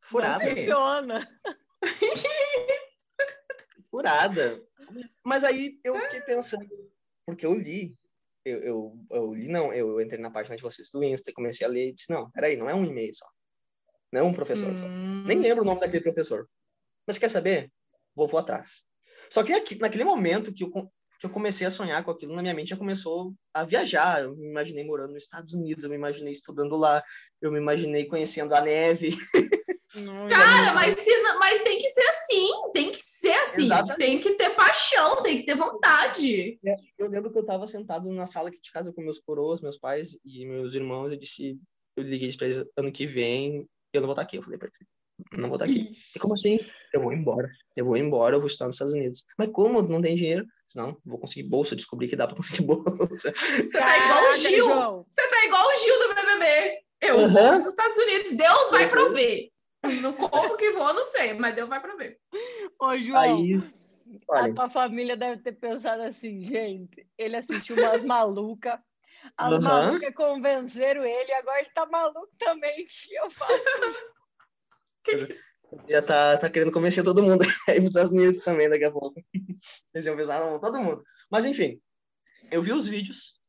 Furada. Não Funciona. [laughs] Furada. Mas aí eu fiquei pensando, porque eu li. Eu, eu, eu li, não, eu entrei na página de vocês do Insta, comecei a ler e disse, não, peraí, não é um e-mail só. Não é um professor só. Hum. Nem lembro o nome daquele professor. Mas quer saber? Vou, vou atrás. Só que aqui, naquele momento que eu, que eu comecei a sonhar com aquilo, na minha mente já começou a viajar. Eu me imaginei morando nos Estados Unidos, eu me imaginei estudando lá, eu me imaginei conhecendo a neve. [laughs] Não, Cara, mas, se mas tem que ser assim, tem que ser assim. Exatamente. Tem que ter paixão, tem que ter vontade. Eu lembro que eu estava sentado na sala aqui de casa com meus coroas, meus pais e meus irmãos. Eu disse, eu liguei para eles ano que vem, eu não vou estar aqui. Eu falei para eles, não vou estar aqui. E como assim? Eu vou embora. Eu vou embora, eu vou estudar nos Estados Unidos. Mas como? Não tem dinheiro? Eu disse, Não, vou conseguir bolsa. Descobri que dá para conseguir [laughs] bolsa. Você tá igual o Gil. Você tá igual o Gil do BBB. Eu Uhum. vou nos Estados Unidos. Deus vai Uhum. prover. No como que vou, não sei, mas Deus vai prover. Ô, João, Aí, a olha, tua família deve ter pensado assim, gente, ele assistiu umas [laughs] malucas, as Aham. malucas convenceram ele, agora ele tá maluco também. [laughs] que eu faço? já tá, tá querendo convencer todo mundo [laughs] a para os Estados Unidos também daqui a pouco. Eles iam pensar, não, todo mundo. Mas enfim, eu vi os vídeos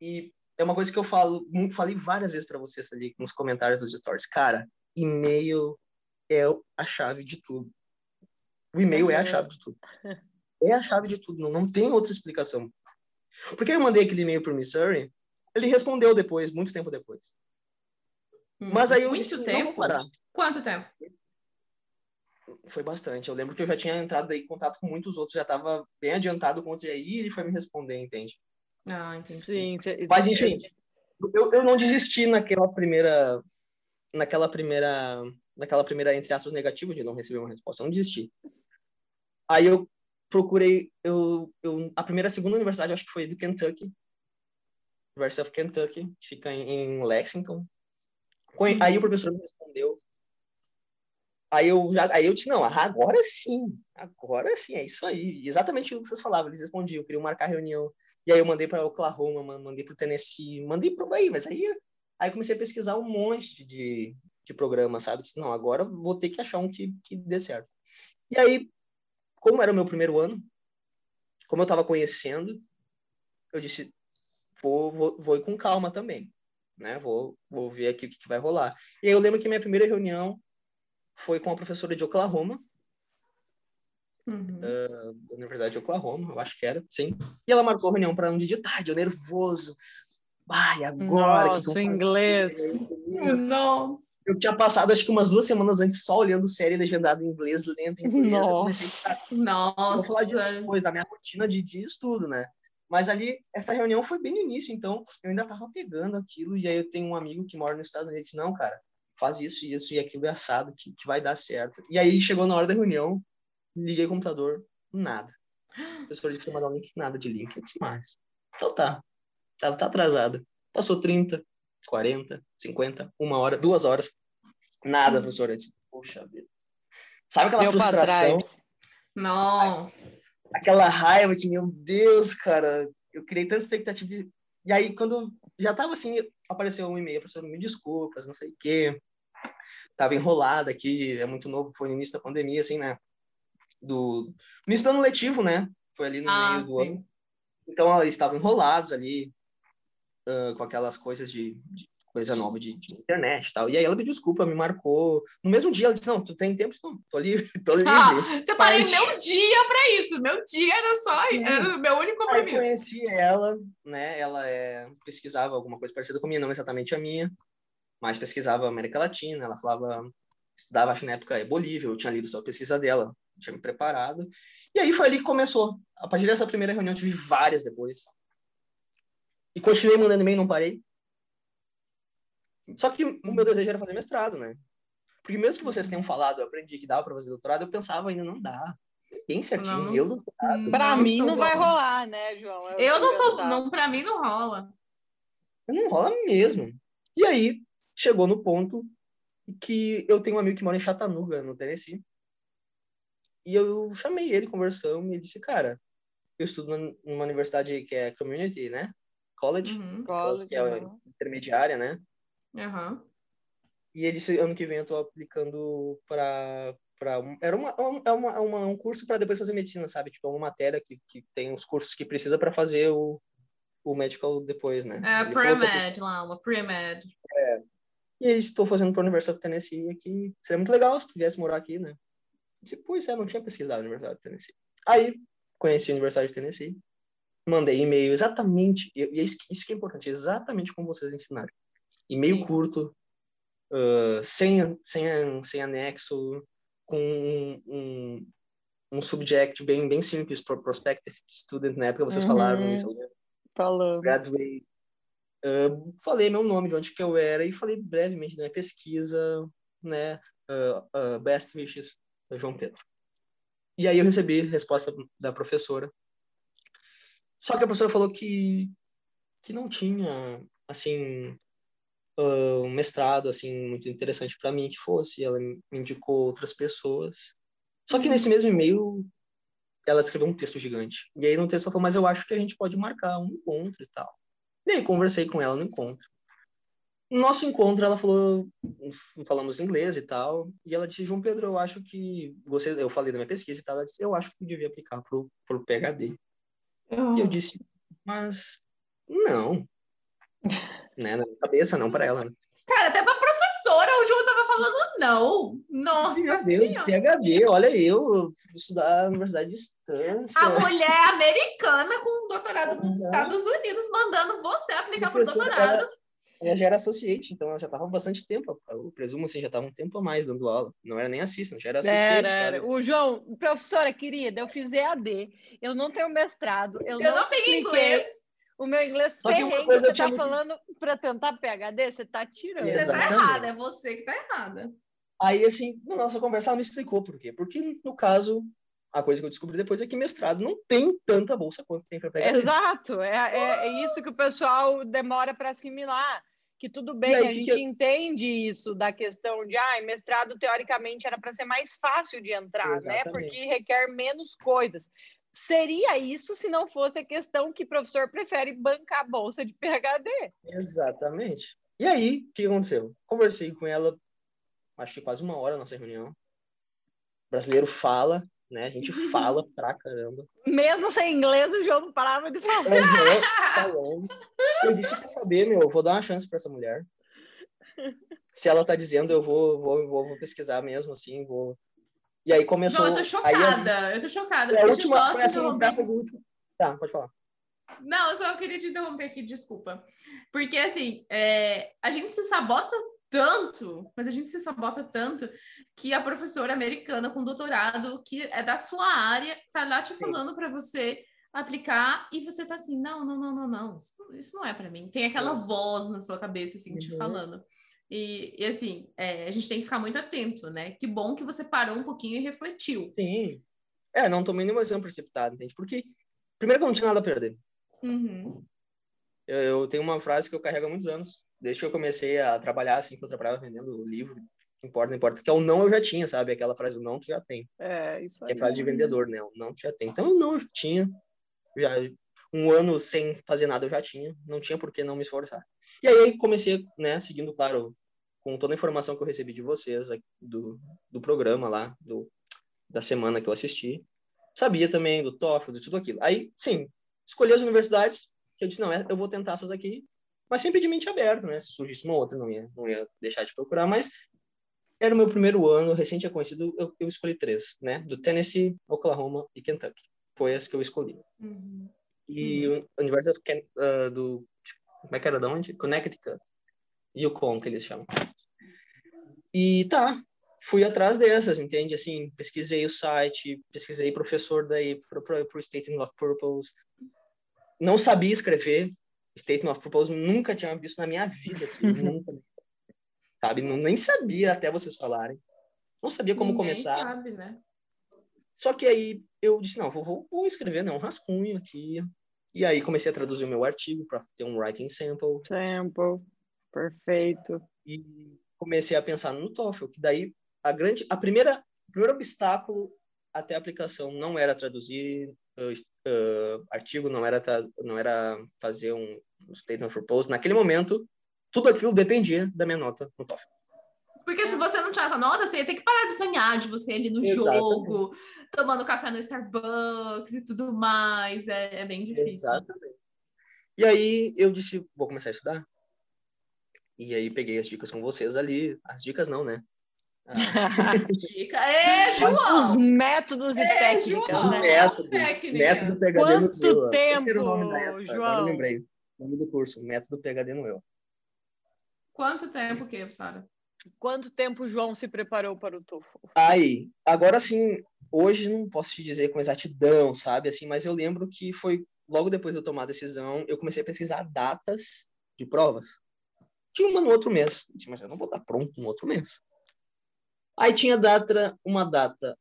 e é uma coisa que eu falo, falei várias vezes para vocês ali nos comentários dos stories. Cara, e-mail é a chave de tudo. O e-mail é a chave de tudo. É a chave de tudo, não, não tem outra explicação. Porque eu mandei aquele e-mail pro Missouri, ele respondeu depois, muito tempo depois. Mas aí eu Muito disse, não tempo. vou parar. Quanto tempo? Foi bastante. Eu lembro que eu já tinha entrado aí em contato com muitos outros, já estava bem adiantado com outros, e aí ele foi me responder, entende? Ah, entendi. Sim, Mas, enfim, eu, eu não desisti naquela primeira naquela primeira, naquela primeira, entre aspas, negativa de não receber uma resposta, não desisti. Aí eu procurei, eu, eu, a primeira, a segunda universidade, acho que foi do Kentucky, University of Kentucky, que fica em, em Lexington. Conhe- Aí o professor me respondeu. Aí eu já, aí eu disse, não, agora sim, agora sim, é isso aí. Exatamente o que vocês falavam, eles respondiam, queriam marcar reunião. E aí eu mandei para Oklahoma, ma- mandei para Tennessee, mandei para aí, mas aí, aí comecei a pesquisar um monte de, de, programas, sabe? Disse, não, agora vou ter que achar um que, que dê certo. E aí, como era o meu primeiro ano, como eu estava conhecendo, eu disse, vou, vou, vou ir com calma também, né? Vou, vou ver aqui o que, que vai rolar. E aí eu lembro que minha primeira reunião foi com a professora de Oklahoma, Uhum. da Universidade de Oklahoma, eu acho que era, sim. E ela marcou a reunião para um dia de tarde, eu nervoso. Ai, agora que que eu Nossa, o fazer? inglês. Nossa. Eu tinha passado acho que umas duas semanas antes só olhando série legendada em inglês, lendo em inglês. Eu comecei a Eu vou falar disso Nossa. depois, da minha rotina de, de estudo, né? Mas ali, essa reunião foi bem no início, então eu ainda tava pegando aquilo, e aí eu tenho um amigo que mora nos Estados Unidos, disse, não, cara, faz isso, isso e aquilo é assado, que, que vai dar certo. E aí chegou na hora da reunião, liguei o computador, nada. O professor disse que ia mandar um link, nada de link. Eu disse, mas, então tá, tá, tá atrasado. Passou 30, 40, 50, uma hora, duas horas, nada, professor. Eu disse, poxa vida. Sabe aquela Deu frustração? Nossa. aquela raiva, assim, meu Deus, cara, eu criei tanta expectativa. E aí, quando já tava assim, apareceu um e-mail, professor, me desculpas, não sei o quê. Tava enrolado aqui, é muito novo, foi no início da pandemia, assim, né? Do no início do ano letivo, né? Foi ali no Ah, meio do sim. ano. Então, eles estavam enrolados ali, ah, com aquelas coisas de, de coisa nova de, de internet e tal. E aí ela pediu desculpa, me marcou. No mesmo dia, ela disse, não, tu tem tempo? Não, tô livre, [laughs] tô livre. Ah, separei Parte. meu dia pra isso. Meu dia era só, Sim. era o meu único Aí eu compromisso. conheci ela, né? Ela é, pesquisava alguma coisa parecida com a minha, não exatamente a minha, mas pesquisava América Latina. Ela falava, estudava, acho que na época, Bolívia. Eu tinha lido só a pesquisa dela, tinha me preparado. E aí foi ali que começou. A partir dessa primeira reunião, eu tive várias depois. E continuei mandando e-mail, não parei. Só que o meu desejo era fazer mestrado, né? Porque mesmo que vocês tenham falado, eu aprendi que dava para fazer doutorado, eu pensava ainda não dá. Bem certinho, Não, eu doutorado. Não mim não vai rolar, né, João? Eu que não sou, não, pra mim não rola. Não rola mesmo. E aí, chegou no ponto que eu tenho um amigo que mora em Chattanooga, no Tennessee. E eu chamei ele, conversamos, e ele disse, cara, eu estudo numa universidade que é community, né? College, Uhum. aquelas que é College, intermediária, né? Aham. E ele disse, ano que vem eu tô aplicando para para era uma, um- é uma, uma- um curso para depois fazer medicina, sabe? Tipo, é uma matéria que, que tem os cursos que precisa para fazer o, o medical depois, né? É Ele falou, "Tô pre-med lá, uma pre-med. E aí estou fazendo para a Universidade of Tennessee aqui. Seria muito legal se tu viesse morar aqui, né? Disse, pois é, não tinha pesquisado a Universidade de Tennessee. Aí conheci a Universidade de Tennessee, mandei e-mail exatamente, e é isso que- isso que é importante, exatamente como vocês ensinaram. E-mail Sim. curto, ah, sem, sem, sem anexo, com um, um, um subject bem, bem simples, pro prospective student, na época vocês Uhum. falaram isso, né? Falando. graduate. Uh, falei meu nome, de onde que eu era, e falei brevemente da minha pesquisa, né? Uh, uh, best wishes, João Pedro. E aí eu recebi resposta da professora. Só que a professora falou que, que não tinha, assim, uh, um mestrado, assim, muito interessante para mim que fosse. Ela me indicou outras pessoas. Só que nesse mesmo e-mail, ela escreveu um texto gigante. E aí no texto ela falou, mas eu acho que a gente pode marcar um encontro e tal. E aí conversei com ela no encontro. No nosso encontro, ela falou, falamos inglês e tal, e ela disse, João Pedro, eu acho que, você, eu falei da minha pesquisa e tal, ela disse, eu acho que eu devia aplicar pro, pro PHD. E eu disse, mas não. [laughs] né, na minha cabeça, não para ela. né? Cara, até pra professora o João tava falando não. Nossa Meu Deus, Senhora. PHD, olha eu, estudar na universidade de distância. A mulher americana com doutorado nos. Estados Unidos mandando você aplicar pro Professora, doutorado. Ela já era associate, então ela já estava há bastante tempo, eu presumo assim, já estava um tempo a mais dando aula. Não era nem assistant, já era associate, Era. O João, professora querida, eu fiz EAD, eu não tenho mestrado, eu, Eu não tenho apliquei. inglês. O meu inglês Só que uma perrengue, coisa você tá muito- falando para tentar PHD, você tá tirando. Você tá Exatamente. errada, é você que tá errada. Aí, assim, na nossa conversa, ela me explicou por quê. Porque, no caso, a coisa que eu descobri depois é que mestrado não tem tanta bolsa quanto tem para pegar. Exato, é, é, é isso que o pessoal demora para assimilar. Que tudo bem, aí, a que gente que entende isso da questão de ah, mestrado teoricamente era para ser mais fácil de entrar, né? Exatamente. Porque requer menos coisas. Seria isso se não fosse a questão que o professor prefere bancar a bolsa de PhD. Exatamente. E aí, o que aconteceu? Conversei com ela, acho que quase uma hora a nossa reunião. O brasileiro fala, né? A gente [laughs] fala pra caramba. Mesmo sem inglês, o não parava de falar. Aham, falando. Eu disse pra saber, meu, eu vou dar uma chance pra essa mulher. [laughs] Se ela tá dizendo, eu vou, vou, vou, vou pesquisar mesmo, assim, vou. E aí começou. Não, eu tô aí chocada. Eu tô chocada. a última foi te assim, último. Tá, pode falar. Não, eu só queria te interromper aqui, desculpa. Porque, assim, é, a gente se sabota tanto, mas a gente se sabota tanto, que a professora americana com doutorado, que é da sua área, tá lá te falando para você aplicar e você tá assim, não, não, não, não, não, isso, isso não é para mim. Tem aquela voz na sua cabeça, assim, te Uhum. falando. E, e, assim, é, a gente tem que ficar muito atento, né? Que bom que você parou um pouquinho e refletiu. Sim. É, não tomei nenhuma decisão precipitada, entende? Porque, primeiro que eu não tinha nada a perder. Uhum. Eu, eu tenho uma frase que eu carrego há muitos anos. Desde que eu comecei a trabalhar, assim, que eu trabalhava vendendo livro, importa, não importa. Que é o não eu já tinha, sabe? Aquela frase, o não tu já tem. É, isso Que aí. é frase de vendedor, né? O não tu já tem. Então, o não eu já tinha. Já, um ano sem fazer nada eu já tinha. Não tinha por que não me esforçar. E aí, comecei, né, seguindo, claro, com toda a informação que eu recebi de vocês, do, do programa lá, do, da semana que eu assisti. Sabia também do TOEFL, de tudo aquilo. Aí, sim, escolhi as universidades, que eu disse, não, é- eu vou tentar essas aqui, mas sempre de mente aberta, né? Se surgisse uma outra, não ia, não ia deixar de procurar, mas era o meu primeiro ano, recente tinha conhecido, eu, eu escolhi três, né? Do Tennessee, Oklahoma e Kentucky. Foi as que eu escolhi. Uhum. E o University of Ken, ah, do... Como é que era de onde? Connecticut. Yukon, que eles chamam. E tá, fui atrás dessas, entende? Assim, pesquisei o site, pesquisei professor daí pro, pro, pro Statement of Purpose. Não sabia escrever Statement of Purpose, nunca tinha visto na minha vida aquilo, nunca. Sabe? Não, nem sabia até vocês falarem. Não sabia como Ninguém começar. sabe, né? Só que aí eu disse, não, vou, vou, vou escrever né, um rascunho aqui. E aí comecei a traduzir o meu artigo para ter um writing sample. Sample. Perfeito. E comecei a pensar no TOEFL, que daí a grande, a primeira, o primeiro obstáculo até a aplicação não era traduzir uh, artigo, não era, não era fazer um, um statement of purpose. Naquele momento, tudo aquilo dependia da minha nota no TOEFL. Porque se você não tinha essa nota, você ia ter que parar de sonhar de você ali no Exatamente. jogo, tomando café no Starbucks e tudo mais. É, é bem difícil. Exatamente. E aí eu disse, vou começar a estudar. E aí peguei as dicas com vocês ali. As dicas não, né? Ah, [laughs] Dica. É, Mas Os João! métodos e É, técnicas, João! né? métodos. técnicas. Método PHD no Quanto. Esse era o nome tempo, da época, agora João? eu lembrei. O nome do curso, Método PHD no Eu. Quanto tempo que, Sara? Quanto tempo o João se preparou para o TOEFL? Aí, agora sim, hoje não posso te dizer com exatidão, sabe? Assim, mas eu lembro que foi logo depois de eu tomar a decisão, eu comecei a pesquisar datas de provas. Tinha uma no outro mês. Eu disse, mas eu não vou estar pronto no outro mês. Aí tinha data, uma data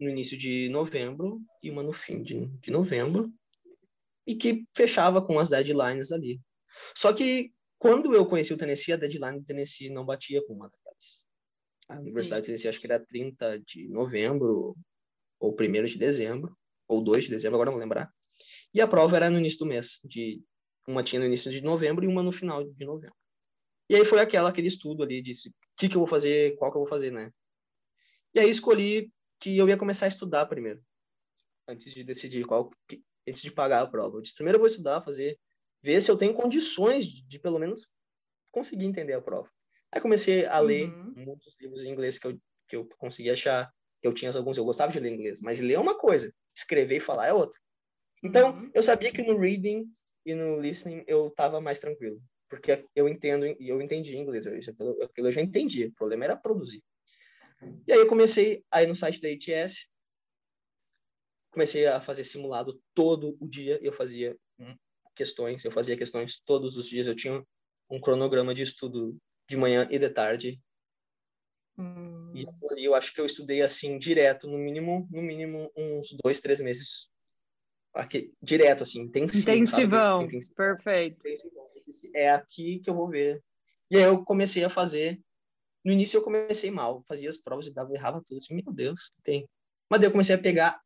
no início de novembro e uma no fim de, de novembro, e que fechava com as deadlines ali. Só que quando eu conheci o Tennessee, a deadline do Tennessee não batia com uma daquelas. A Universidade de Tennessee acho que era 30 de novembro, ou 1 de dezembro, ou 2 de dezembro, agora não vou lembrar. E a prova era no início do mês, de uma tinha no início de novembro e uma no final de novembro. E aí foi aquela aquele estudo ali de o que que eu vou fazer, qual que eu vou fazer, né? E aí escolhi que eu ia começar a estudar primeiro, antes de decidir qual, que- antes de pagar a prova. Eu disse, primeiro eu vou estudar, fazer, ver se eu tenho condições de, de pelo menos conseguir entender a prova. Aí comecei a ler Uhum. muitos livros em inglês que eu, que eu consegui achar. Eu tinha alguns, eu gostava de ler inglês, mas ler é uma coisa, escrever e falar é outra. Então, Uhum. eu sabia que no reading e no listening eu estava mais tranquilo, porque eu entendo e eu entendi inglês, eu, aquilo eu já entendia, o problema era produzir. E aí eu comecei aí no site da ITS, comecei a fazer simulado todo o dia, eu fazia questões, eu fazia questões todos os dias, eu tinha um cronograma de estudo de manhã e de tarde, Hum. e eu acho que eu estudei assim direto, no mínimo, no mínimo uns dois, três meses, aqui, direto assim, intensivo, sabe? Intensivão. Intensivo. Perfeito. É aqui que eu vou ver. E aí eu comecei a fazer. No início eu comecei mal, fazia as provas e dava, errava tudo. Assim, Meu Deus, tem. Mas daí eu comecei a pegar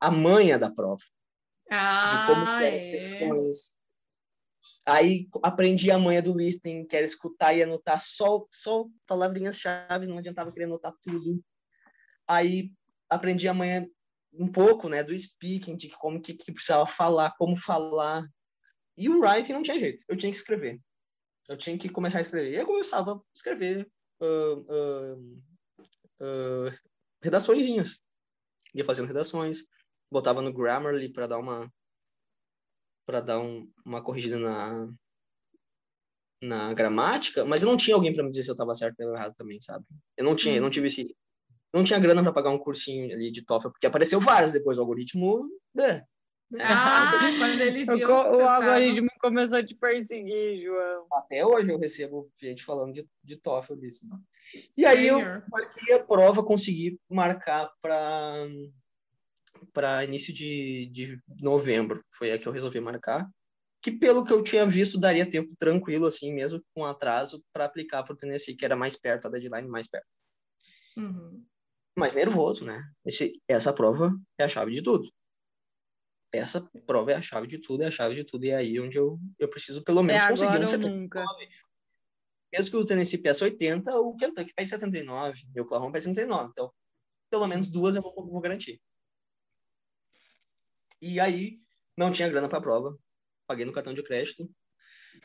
a manha da prova, de como Ah, eram as é. questões. Aí aprendi a manha do listening, que era escutar e anotar só, só palavrinhas-chave, não adiantava querer anotar tudo. Aí aprendi a manha um pouco, né, do speaking, de como que, que precisava falar, como falar. E o writing não tinha jeito, eu tinha que escrever. Eu tinha que começar a escrever. E eu começava a escrever ah, ah, redaçõezinhas. Ia fazendo redações, botava no Grammarly para dar uma para dar um- uma corrigida na na gramática, mas eu não tinha alguém para me dizer se eu estava certo ou errado também, sabe? Eu não tinha, eu não tive esse não tinha grana para pagar um cursinho ali de TOEFL, porque apareceu vários depois o algoritmo, né? Ah, [laughs] quando ele O, viu que o você tava- algoritmo começou a te perseguir, João. Até hoje eu recebo gente falando de, de TOEFL disso. né? E aí eu Senhor. marquei a prova, consegui marcar para para início de, de novembro. Foi a que eu resolvi marcar. Que pelo que eu tinha visto, daria tempo tranquilo, assim, mesmo com atraso, para aplicar para o Tennessee, que era mais perto, a deadline mais perto. Uhum. Mas nervoso, né? Esse, essa prova é a chave de tudo. Essa prova é a chave de tudo, é a chave de tudo. E é aí onde eu, eu preciso, pelo É menos, conseguir agora um ou 79. nunca. Mesmo que o Tennessee peça 80, o Kentucky pede 79, e o Oklahoma pede 79. Então, pelo menos duas eu vou, vou garantir. E aí, não tinha grana para a prova. Paguei no cartão de crédito.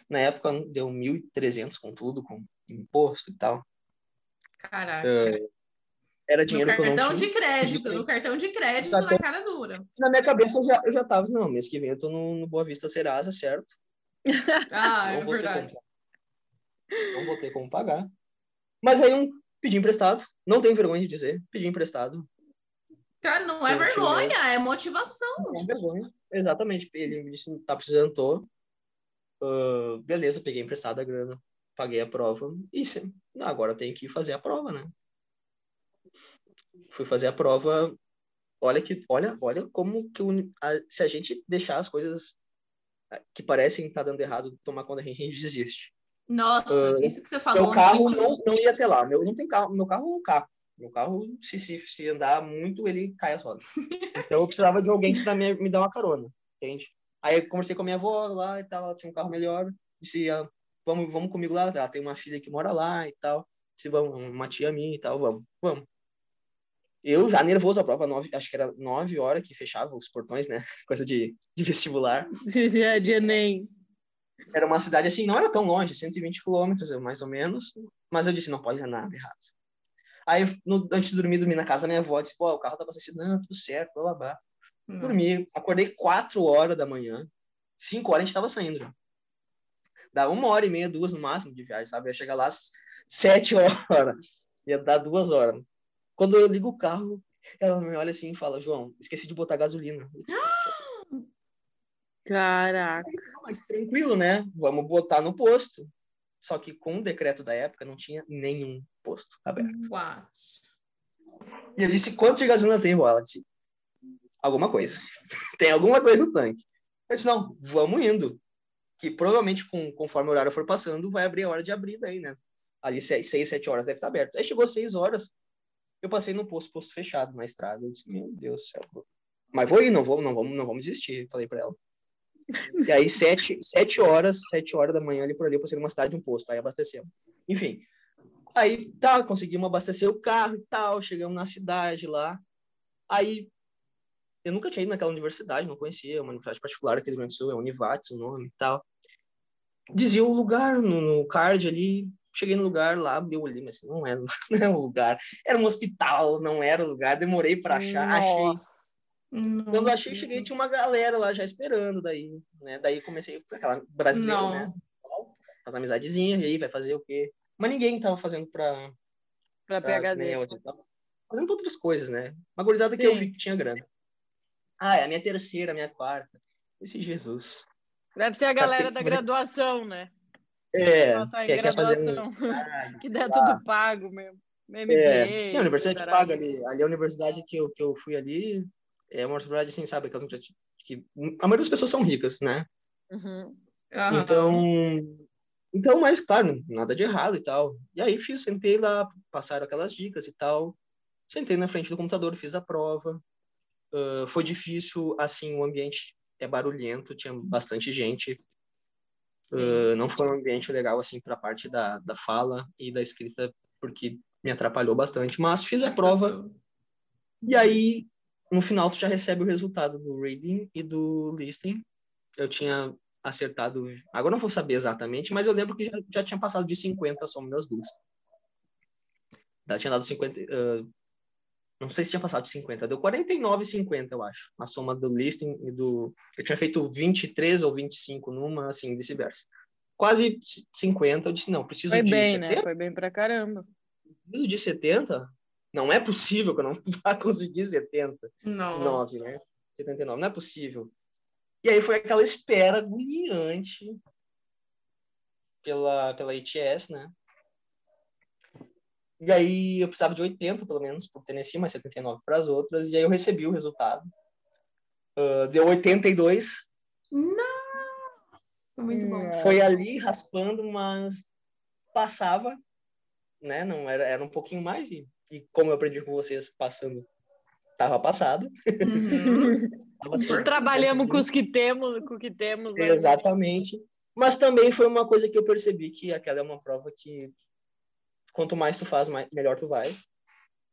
Na época, deu 1.300 com tudo, com imposto e tal. Caraca. Era no dinheiro que eu não cartão tinha. de crédito, no cartão de crédito, Cartão- na cara dura. Na minha cabeça, eu já, eu já tava, não, mês que vem eu tô no, no Boa Vista Serasa, certo? [laughs] Ah, não é verdade. não vou ter como pagar. Mas aí eu pedi emprestado, não tenho vergonha de dizer, pedi emprestado, Cara, não é Eu vergonha, é motivação. não tenho vergonha. Exatamente, ele me disse, tá precisando, tô. Ah, beleza, peguei emprestado a grana, paguei a prova, e sim, agora eu tenho que fazer a prova, né? Fui fazer a prova, olha que, olha, olha como que o- a- se a gente deixar as coisas que parecem estar dando errado tomar conta, a gente, a gente desiste. Nossa, Ah, isso que você falou. Meu carro não, não ia até lá. Meu não tem carro. Meu carro é um carro. Meu carro, se, se, se andar muito, ele cai as rodas. Então eu precisava de alguém para me, me dar uma carona, entende? Aí eu conversei com a minha avó lá e tal, ela tinha um carro melhor. Disse, ah, vamos, vamos comigo lá. Ela tem uma filha que mora lá e tal. Disse, vamos, uma tia minha e tal, vamos, vamos. Eu já nervoso a prova, nove, acho que era nove horas que fechava os portões, né? [laughs] Coisa de, de vestibular. [laughs] De, de Enem. Era uma cidade assim, não era tão longe, 120 quilômetros, mais ou menos. Mas eu disse, não pode dar nada errado. Aí, no, antes de dormir, dormi na casa da minha avó, disse, pô, o carro tá abastecido, não, tudo certo, blá, blá, blá. Nossa. Dormi, acordei 4 horas da manhã, 5 horas a gente tava saindo já. Dá uma hora e meia, duas no máximo de viagem, sabe? Eu ia chegar lá às 7 [laughs] horas, ia dar duas horas. Quando eu ligo o carro, ela me olha assim e fala, João, esqueci de botar gasolina. Caraca. "Não, Mas tranquilo, né? Vamos botar no posto. Só que com o decreto da época não tinha nenhum posto aberto. What? E eu disse, quanto de gasolina tem? Ela disse, alguma coisa. [laughs] tem alguma coisa no tanque. Eu disse, não, vamos indo. Que provavelmente, com, conforme o horário for passando, vai abrir a hora de abrir daí, né? Ali, seis, seis, sete horas deve estar aberto. Aí chegou seis horas, eu passei no posto, posto fechado na estrada. Eu disse, meu Deus do céu. Mas vou ir, não vou, não vamos, não vamos desistir, falei para ela. E aí, sete, sete horas, sete horas da manhã, ali por ali, eu passei numa cidade, um posto, aí abastecemos. Enfim, aí tá, conseguimos abastecer o carro e tal, chegamos na cidade lá. Aí, eu nunca tinha ido naquela universidade, não conhecia, uma universidade particular aqui do Rio Grande do Sul, é Univates o nome e tal. Dizia o lugar no card ali, cheguei no lugar lá, eu olhei, mas não é, [laughs] não é um lugar, era um hospital, não era o lugar, demorei para achar, achei. Nossa. Quando Nossa, achei, cheguei, tinha uma galera lá já esperando daí, né? Daí comecei com aquela brasileira, Não. né? As amizadezinhas, e aí vai fazer o quê? Mas ninguém tava fazendo pra, Pra pra PHD. eu, tava fazendo outras coisas, né? Uma gurizada que eu vi que tinha grana. Ah, é a minha terceira, a minha quarta. Esse Jesus. Deve ser a galera da fazer- graduação, né? É, quer, quer fazer universidade, [laughs] Que lá. tudo pago mesmo. MBA, É, sim, a universidade caralho. paga ali. Ali a universidade que eu, que eu fui ali é uma universidade, assim, sabe, aquelas universidades que a maioria das pessoas são ricas, né? Uhum. Então, então, mas claro, nada de errado e tal. E aí fiz, sentei lá, passaram aquelas dicas e tal. Sentei na frente do computador, fiz a prova. Ah, foi difícil, assim, o ambiente é barulhento, tinha bastante gente. Ah, não foi um ambiente legal, assim, para a parte da, da fala e da escrita, porque me atrapalhou bastante. Mas fiz a prova. E aí, no final, tu já recebe o resultado do reading e do listening. Eu tinha acertado, agora não vou saber exatamente, mas eu lembro que já, já tinha passado de 50 a soma das duas. Já tinha dado 50, ah, não sei se tinha passado de 50, deu 49,50, eu acho, a soma do listening e do... Eu tinha feito 23 ou 25 numa, assim, vice-versa. Quase 50, eu disse, não, preciso Foi de bem, 70, né? Foi bem pra caramba. preciso de 70, não é possível que eu não [laughs] vá conseguir 70. Nossa. 9, né? 79, não é possível. E aí foi aquela espera agoniante pela, pela ITS, né? E aí eu precisava de 80, pelo menos, por Tennessee, mas 79 para as outras. E aí eu recebi o resultado. Ah, deu 82. Nossa, muito bom. Nossa. Foi ali raspando, mas passava, né? Não era, era um pouquinho mais. E, e como eu aprendi com vocês, passando, tava passado. Uhum. [laughs] Tava Trabalhamos com 120. os que temos, com o que temos. né? Exatamente. Mas também foi uma coisa que eu percebi que aquela é uma prova que quanto mais tu faz, mais, melhor tu vai.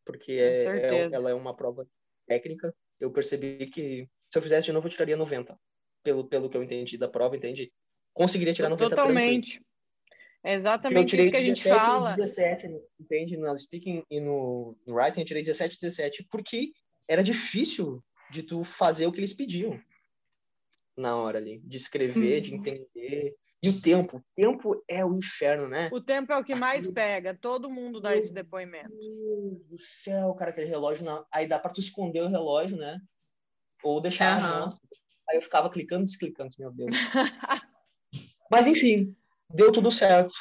Porque é, é- ela é uma prova técnica. Eu percebi que se eu fizesse de novo, eu tiraria 90. Pelo, pelo que eu entendi da prova, entende? Conseguiria tirar 90 tranquilo. Totalmente. É Porque eu exatamente tirei isso que a gente 17 fala. e 17, entende? No speaking e no, no writing, eu tirei 17 e 17 porque era difícil de tu fazer o que eles pediam na hora ali, de escrever, de Uhum. entender. E o tempo, o tempo é o inferno, né? O tempo é o que mais pega. Todo mundo dá Meu esse depoimento. Deus do céu, cara, aquele relógio, na... aí dá pra tu esconder o relógio, né? Ou deixar Aham. a mostra. Aí eu ficava clicando, desclicando, meu Deus. [laughs] Mas enfim, deu tudo certo.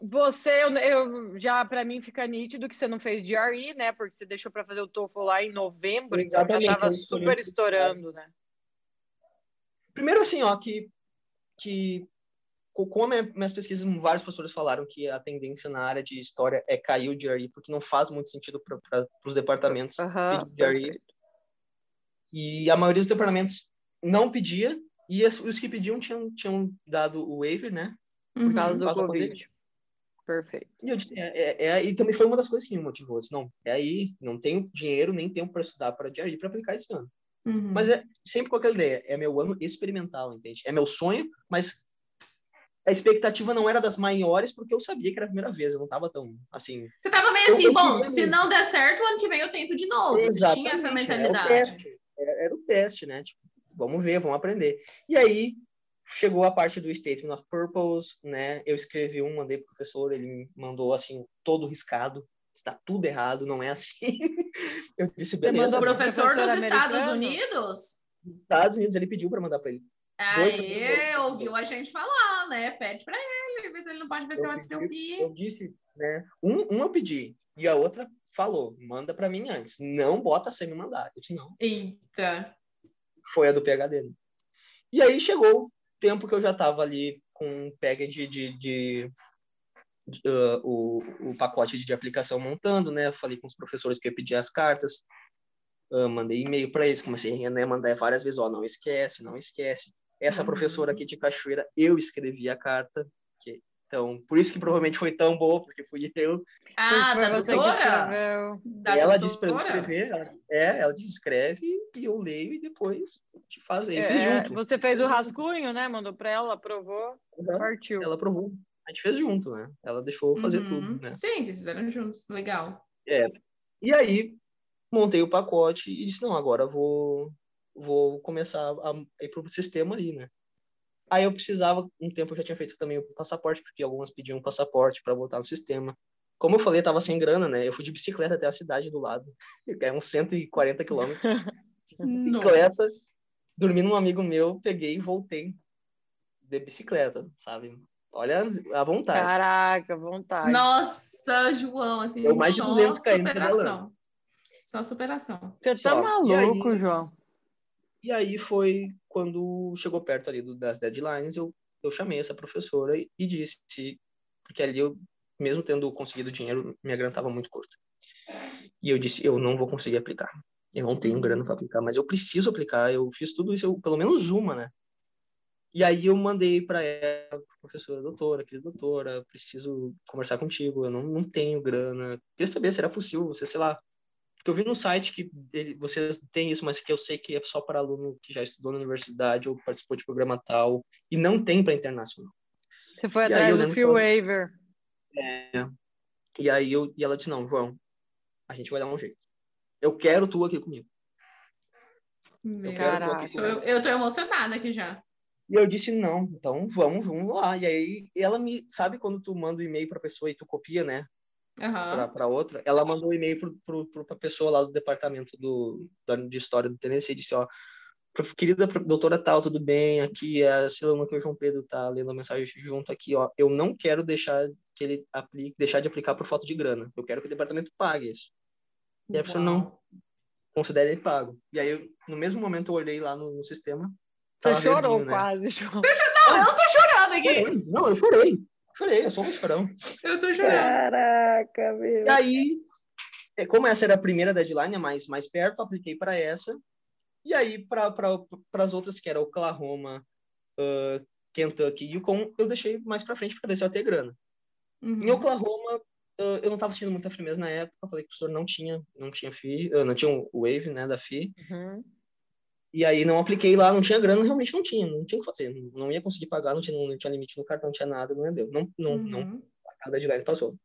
Você, eu, eu- já para mim fica nítido que você não fez GRE, né? Porque você deixou para fazer o TOEFL lá em novembro, então Exatamente, já estava super estourando, né? Primeiro, assim, ó, que, que co- como minhas pesquisas, vários professores falaram que a tendência na área de história é cair o GRE, porque não faz muito sentido para os departamentos Aham, pedir perfeito. E a maioria dos departamentos não pedia, e as- os que pediam tinham, tinham dado o waiver, né? Uhum. Por causa do Por causa da Covid. Perfeito. E eu disse, é, é, é- e também foi uma das coisas que me motivou. Eu disse, não, é aí, não tenho dinheiro nem tempo para estudar para GRE para aplicar esse ano. Uhum. Mas é sempre com aquela ideia, é meu ano experimental, entende? É meu sonho, mas a expectativa não era das maiores, porque eu sabia que era a primeira vez, eu não estava tão, assim... Você tava meio assim, bom, se muito. não der certo, ano que vem eu tento de novo. Você tinha essa Era o mentalidade. teste, era, era o teste, né? Tipo, vamos ver, vamos aprender. E aí, chegou a parte do Statement of Purpose, né? Eu escrevi um, mandei pro professor, ele me mandou, assim, todo riscado, está tudo errado, não é assim. [laughs] eu disse, beleza. mandou O pro professor dos Estados? Unidos? Nos Estados Unidos, ele pediu para mandar para ele. Aí ouviu a gente falar, né? Pede pra ele, vê se ele não pode ver Eu pedi, SLP. eu disse, né? Um, um eu pedi, e a outra falou, manda para mim antes. Não bota sem me mandar. Eu disse, não. Eita. Foi a do PHD. né? E aí chegou o tempo que eu já estava ali com o package de, de, ah, o, o pacote de aplicação montando, né? Eu falei com os professores que eu ia pedir as cartas, ah, mandei e-mail para eles, comecei a né, mandar várias vezes, ó, não esquece, não esquece. Essa Uhum. professora aqui de Cachoeira, eu escrevi a carta, que, então, por isso que provavelmente foi tão boa, porque fui eu. Ah, Foi da doutora? Da ela doutora? disse para eu escrever, ela, é, ela disse escreve e eu leio e depois te faz aí. Eu fiz É, junto. você fez o rascunho, né? Mandou para ela, aprovou, Uhum. partiu. Ela aprovou. A gente fez junto, né? Ela deixou eu fazer Uhum. tudo, né? Sim, vocês fizeram juntos. Legal. E aí, montei o pacote e disse, não, agora vou, vou começar a ir pro sistema ali, né? Aí eu precisava, um tempo eu já tinha feito também o passaporte, porque algumas pediam passaporte para botar no sistema. Como eu falei, eu tava sem grana, né? Eu fui de bicicleta até a cidade do lado, [laughs] é uns 140 quilômetros. [laughs] Bicicleta, dormi num amigo meu, peguei e voltei de bicicleta, sabe? Olha a vontade. Caraca, vontade. Nossa, João, assim, Deu mais de só 200 km superação. pedalando. Só superação. Você tá Só. maluco, E aí- João. E aí foi quando chegou perto ali do- das deadlines, eu, eu chamei essa professora e, e disse, porque ali eu, mesmo tendo conseguido dinheiro, minha grana estava muito curta. E eu disse, eu não vou conseguir aplicar. Eu não tenho grana para aplicar, mas eu preciso aplicar. Eu fiz tudo isso, eu, pelo menos uma, né? E aí eu mandei para ela, professora, doutora, querida doutora, preciso conversar contigo, eu não, não tenho grana. Queria saber se era possível você, sei lá, porque eu vi no site que ele- vocês têm isso, mas que eu sei que é só para aluno que já estudou na universidade ou participou de programa tal, e não tem para internacional. Você foi E atrás eu do eu- Waiver. E aí eu, e ela disse, não, João, a gente vai dar um jeito. Eu quero tu aqui comigo. Meu Eu quero tu Caraca. aqui comigo. eu tô emocionada aqui já. E eu disse, não, então vamos, vamos lá. E aí ela me, sabe quando tu manda o e-mail para pessoa e tu copia, né? Aham. para outra, ela mandou um e-mail para a pessoa lá do departamento do, da, de história do Tennessee e disse, ó, "Prof- querida doutora tal, tudo bem? Aqui é a Silama que o João Pedro tá lendo a mensagem junto aqui, ó. Eu não quero deixar que ele aplique, deixar de aplicar por falta de grana. Eu quero que o departamento pague isso. E a pessoa não Uau. considera ele pago. E aí, eu, no mesmo momento, eu olhei lá no, no sistema. Você tava chorou verdinho, né? quase, João. Não, eu tô chorando aqui. Não, eu chorei. Chorei, eu sou um chorão. Eu tô chorando. Caraca, meu. E aí, é, como essa era a primeira deadline, a mais, mais perto, apliquei para essa. E aí, para as outras, que era Oklahoma, ah, Kentucky e Yukon, eu deixei mais para frente para ver se eu ia ter grana. Em Uhum. Oklahoma, ah, eu não estava sentindo muita firmeza na época. Eu falei que o professor não tinha, não tinha FI, ah, não tinha o Wave, né, da FI. Uhum. E aí não apliquei lá, não tinha grana, realmente não tinha, não tinha o que fazer. Não, não ia conseguir pagar, não tinha, não tinha limite no cartão, não tinha nada, não deu. Não, não, não Uhum. a deadline passou.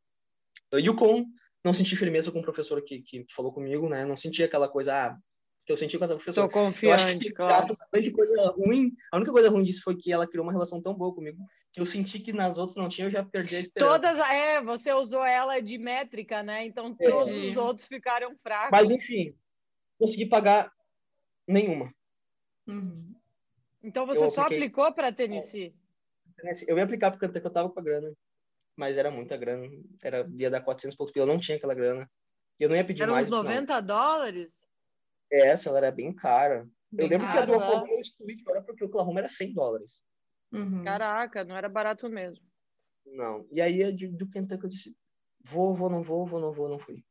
O Yukon, não senti firmeza com o professor que, que falou comigo, né? Não senti aquela coisa ah, que eu senti com essa professora. Sou Eu acho confiante, que claro. graças a grande coisa ruim, a única coisa ruim disso foi que ela criou uma relação tão boa comigo que eu senti que nas outras não tinha, eu já perdi a esperança. Todas, é, você usou ela de métrica, né? Então É. todos Entendi. os outros ficaram fracos. Mas enfim, consegui pagar nenhuma. Uhum. Então você eu só apliquei- aplicou para Tennessee? Eu ia aplicar porque eu tava com a grana, mas era muita grana, era ia dar 400 e poucos eu não tinha aquela grana. Eu não ia pedir Eram mais. uns eu disse, não. 90 dólares? Essa, ela era bem cara. Bem eu lembro que a do é. Oklahoma eu excluí de hora porque o Oklahoma era 100 dólares. Uhum. Caraca, não era barato mesmo. Não. E aí, a de- do Kentucky, eu disse: vou, vou, não vou, vou, não vou, não fui.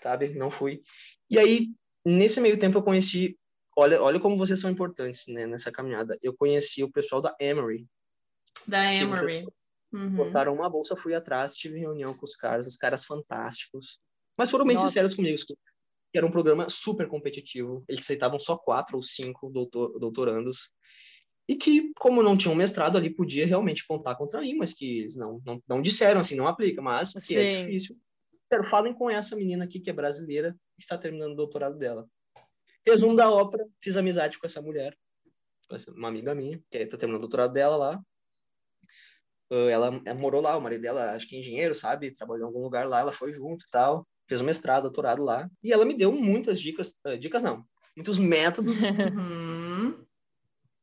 Sabe? Não fui. E aí, nesse meio tempo, eu conheci. Olha, olha como vocês são importantes né, nessa caminhada. Eu conheci o pessoal da Emory. Da Emory. Uhum. Postaram uma bolsa, fui atrás, tive reunião com os caras, os caras fantásticos. Mas foram bem Nossa. sinceros comigo, que era um programa super competitivo. Eles aceitavam só quatro ou cinco doutor, doutorandos. E que, como não tinham mestrado ali, podia realmente contar contra mim, mas que eles não, não, não disseram assim, não aplica, mas que é Sim. difícil. Disseram, falem com essa menina aqui que é brasileira, que está terminando o doutorado dela. Resumo da ópera, fiz amizade com essa mulher, uma amiga minha, que está terminando o doutorado dela lá. Ah, ela, ela morou lá, o marido dela, acho que é engenheiro, sabe? Trabalhou em algum lugar lá, ela foi junto e tal. Fez um mestrado, doutorado lá. E ela me deu muitas dicas, ah, dicas não, muitos métodos [laughs] Uhum.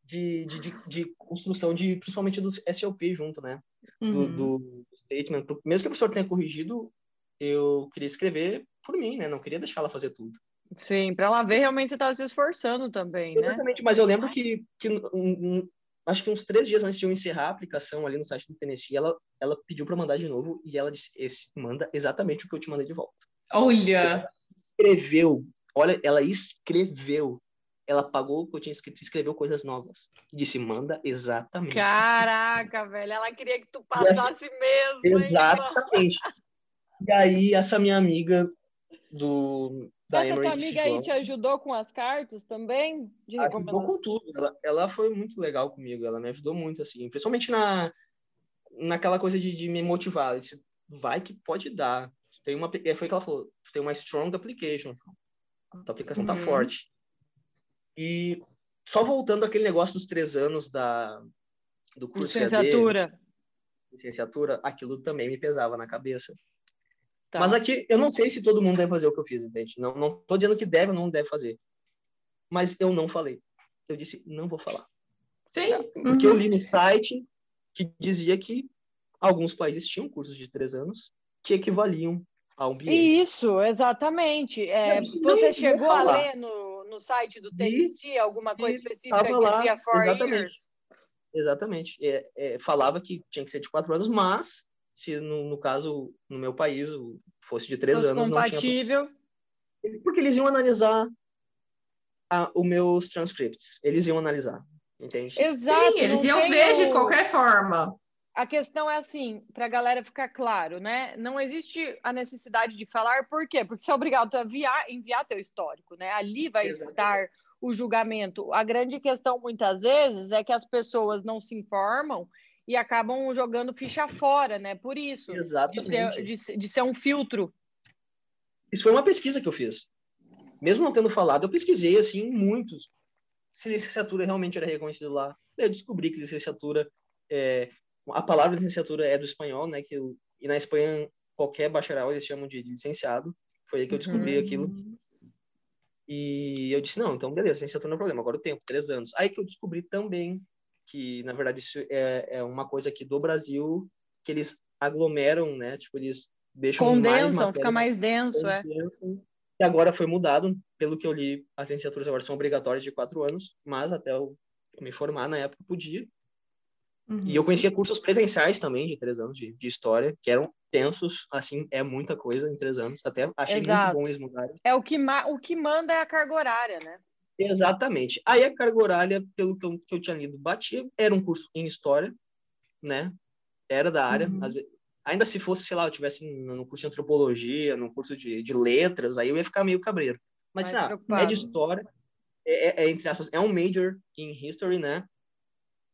de, de, de, de construção de, principalmente do SLP junto, né? Do, Uhum. do statement. Mesmo que a professora tenha corrigido, eu queria escrever por mim, né? Não queria deixar ela fazer tudo. Sim, para ela ver realmente você estava se esforçando também, né? Exatamente, mas eu lembro que, que um, um, acho que uns três dias antes de eu encerrar a aplicação ali no site do Tennessee, ela, ela pediu para mandar de novo e ela disse: Esse manda exatamente o que eu te mandei de volta. Olha. Escreveu, olha, ela escreveu. Ela pagou o que eu tinha escrito, e escreveu coisas novas. E disse: Manda exatamente. assim." Caraca, velho, ela queria que tu passasse mesmo. hein, Exatamente. E aí, essa minha amiga do, da Essa tua Emory disse: amiga aí "João, te ajudou com as cartas também? De ajudou com tudo. Ela, ela foi muito legal comigo, ela me ajudou muito, assim, principalmente na, naquela coisa de, de me motivar. Ela disse, vai que pode dar. Tem uma, é, foi que ela falou, tem uma strong application. A tua aplicação tá Uhum. forte. E só voltando àquele negócio dos três anos da, do curso EAD, Licenciatura. licenciatura, aquilo também me pesava na cabeça. Tá. Mas aqui, eu não sei se todo mundo deve fazer o que eu fiz, entende? Não, não tô dizendo que deve ou não deve fazer. Mas eu não falei. Eu disse, não vou falar. Sim. Porque eu Uhum. li no site que dizia que alguns países tinham cursos de três anos que equivaliam a um BA. Isso, exatamente. É, Eu disse, você chegou a ler no, no site do E- TNC alguma coisa específica que lá, dizia four exatamente. years? Exatamente. É, é, falava que tinha que ser de quatro anos, mas se no, no caso, no meu país, fosse de três Fosse anos, não tinha. compatível. Porque eles iam analisar a, os meus transcripts. Eles iam analisar, entende? Exato. Sim, eles iam ver de qualquer forma. A questão é assim, para a galera ficar claro, né? Não existe a necessidade de falar, por quê? Porque você é obrigado a enviar, enviar teu histórico, né? Ali vai Exatamente. estar o julgamento. A grande questão, muitas vezes, é que as pessoas não se informam e acabam jogando ficha fora, né? Por isso, de Exatamente. de, ser- de ser um filtro. Isso foi uma pesquisa que eu fiz. Mesmo não tendo falado, eu pesquisei, assim, muitos. Se licenciatura realmente era reconhecida lá. Eu descobri que licenciatura... É, a palavra licenciatura é do espanhol, né? Que, eu- e na Espanha, qualquer bacharel eles chamam de licenciado. Foi aí que eu descobri Uhum. aquilo. E eu disse, não, então beleza, licenciatura não é problema, agora o tempo, três anos. Aí que eu descobri também que, na verdade, isso é, é uma coisa aqui do Brasil, que eles aglomeram, né? Tipo, eles deixam mais Condensam, fica matérias mais denso, é. condensam. E agora foi mudado, pelo que eu li, as licenciaturas agora são obrigatórias de quatro anos, mas até eu me formar na época podia. Uhum. E eu conhecia cursos presenciais também, de três anos de, de história, que eram tensos, assim, é muita coisa em três anos. Até achei Exato. muito bom eles mudarem. É o que, o que manda é a carga horária, né? Exatamente. Aí a carga horária, pelo que eu, que eu tinha lido, batia. Era um curso em história, né? Era da área. Uhum. Vezes- ainda se fosse, sei lá, eu tivesse no curso de antropologia, no curso de, de letras, aí eu ia ficar meio cabreiro. Mas, Mais ah, é de história, é, é- é, entre aspas, é um major em history, né?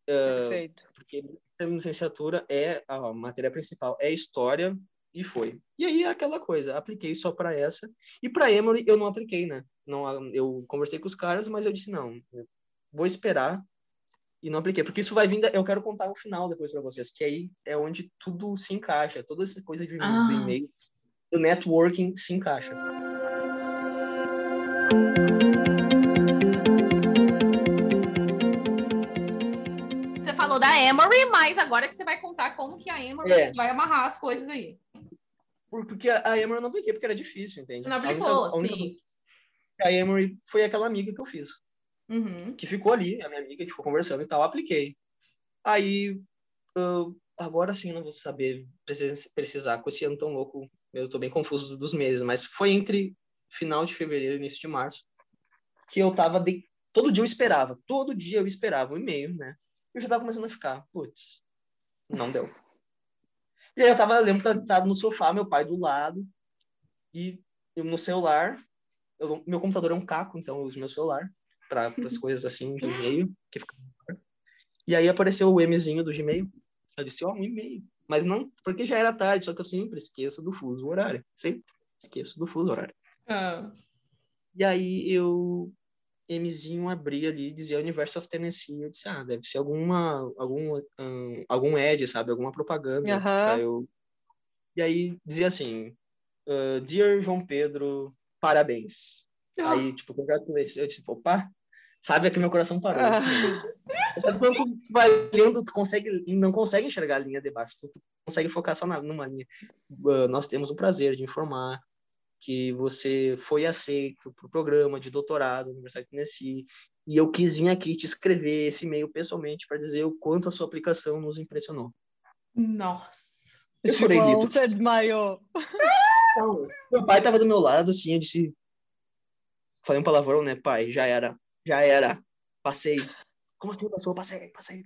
Perfeito. Porque sendo licenciatura é a matéria principal, é história, e foi. E aí é aquela coisa, apliquei só para essa. E para Emory eu não apliquei, né? Não, eu conversei com os caras, mas eu disse não, eu vou esperar e não apliquei, porque isso vai vir, da- eu quero contar o final depois para vocês, que aí é onde tudo se encaixa, toda essa coisa de, Ah. do e-mail, do networking se encaixa. Você falou da Emory, mas agora que você vai contar como que a Emory É. vai amarrar as coisas aí. Por- Porque a Emory eu não apliquei, porque era difícil, entende? Não A única- aplicou, a única sim. A Emory foi aquela amiga que eu fiz. Uhum. que ficou ali, a minha amiga, gente ficou conversando e tal, apliquei. Aí, eu- agora sim, não vou saber precis- precisar, com esse ano tão louco, eu tô bem confuso dos meses, mas foi entre final de fevereiro e início de março que eu tava, de... todo dia eu esperava, todo dia eu esperava o e-mail, né? Eu já tava começando a ficar, putz, não deu. E aí eu tava, eu lembro tava no sofá, meu pai do lado, e eu no celular, eu- meu computador é um caco, então eu uso meu celular para as [laughs] coisas assim de e-mail que fica e aí apareceu o Mzinho do Gmail. Eu disse ó um e-mail. Mas não porque já era tarde só que eu sempre esqueço do fuso horário. Sempre esqueço do fuso horário. Ah. e aí eu Mzinho abri ali dizia University of Tennessee eu disse ah deve ser alguma algum hum, algum ad sabe alguma propaganda eu e aí dizia assim ah, Dear João Pedro parabéns Aí, tipo, congratulations. Eu disse, opa, sabe que meu coração parou. Ah. assim. Sabe quando tu vai lendo, tu consegue, não consegue enxergar a linha de baixo, tu, tu consegue focar só na, numa linha. Ah, nós temos o prazer de informar que você foi aceito para o programa de doutorado na Universidade de Tennessee e eu quis vir aqui te escrever esse e-mail pessoalmente para dizer o quanto a sua aplicação nos impressionou. Nossa. Eu chorei João, litros. você desmaiou. Então, meu pai tava do meu lado, assim, eu disse. Falei um palavrão, né, pai? Já era, já era. Passei. Como assim passou? Passei, passei,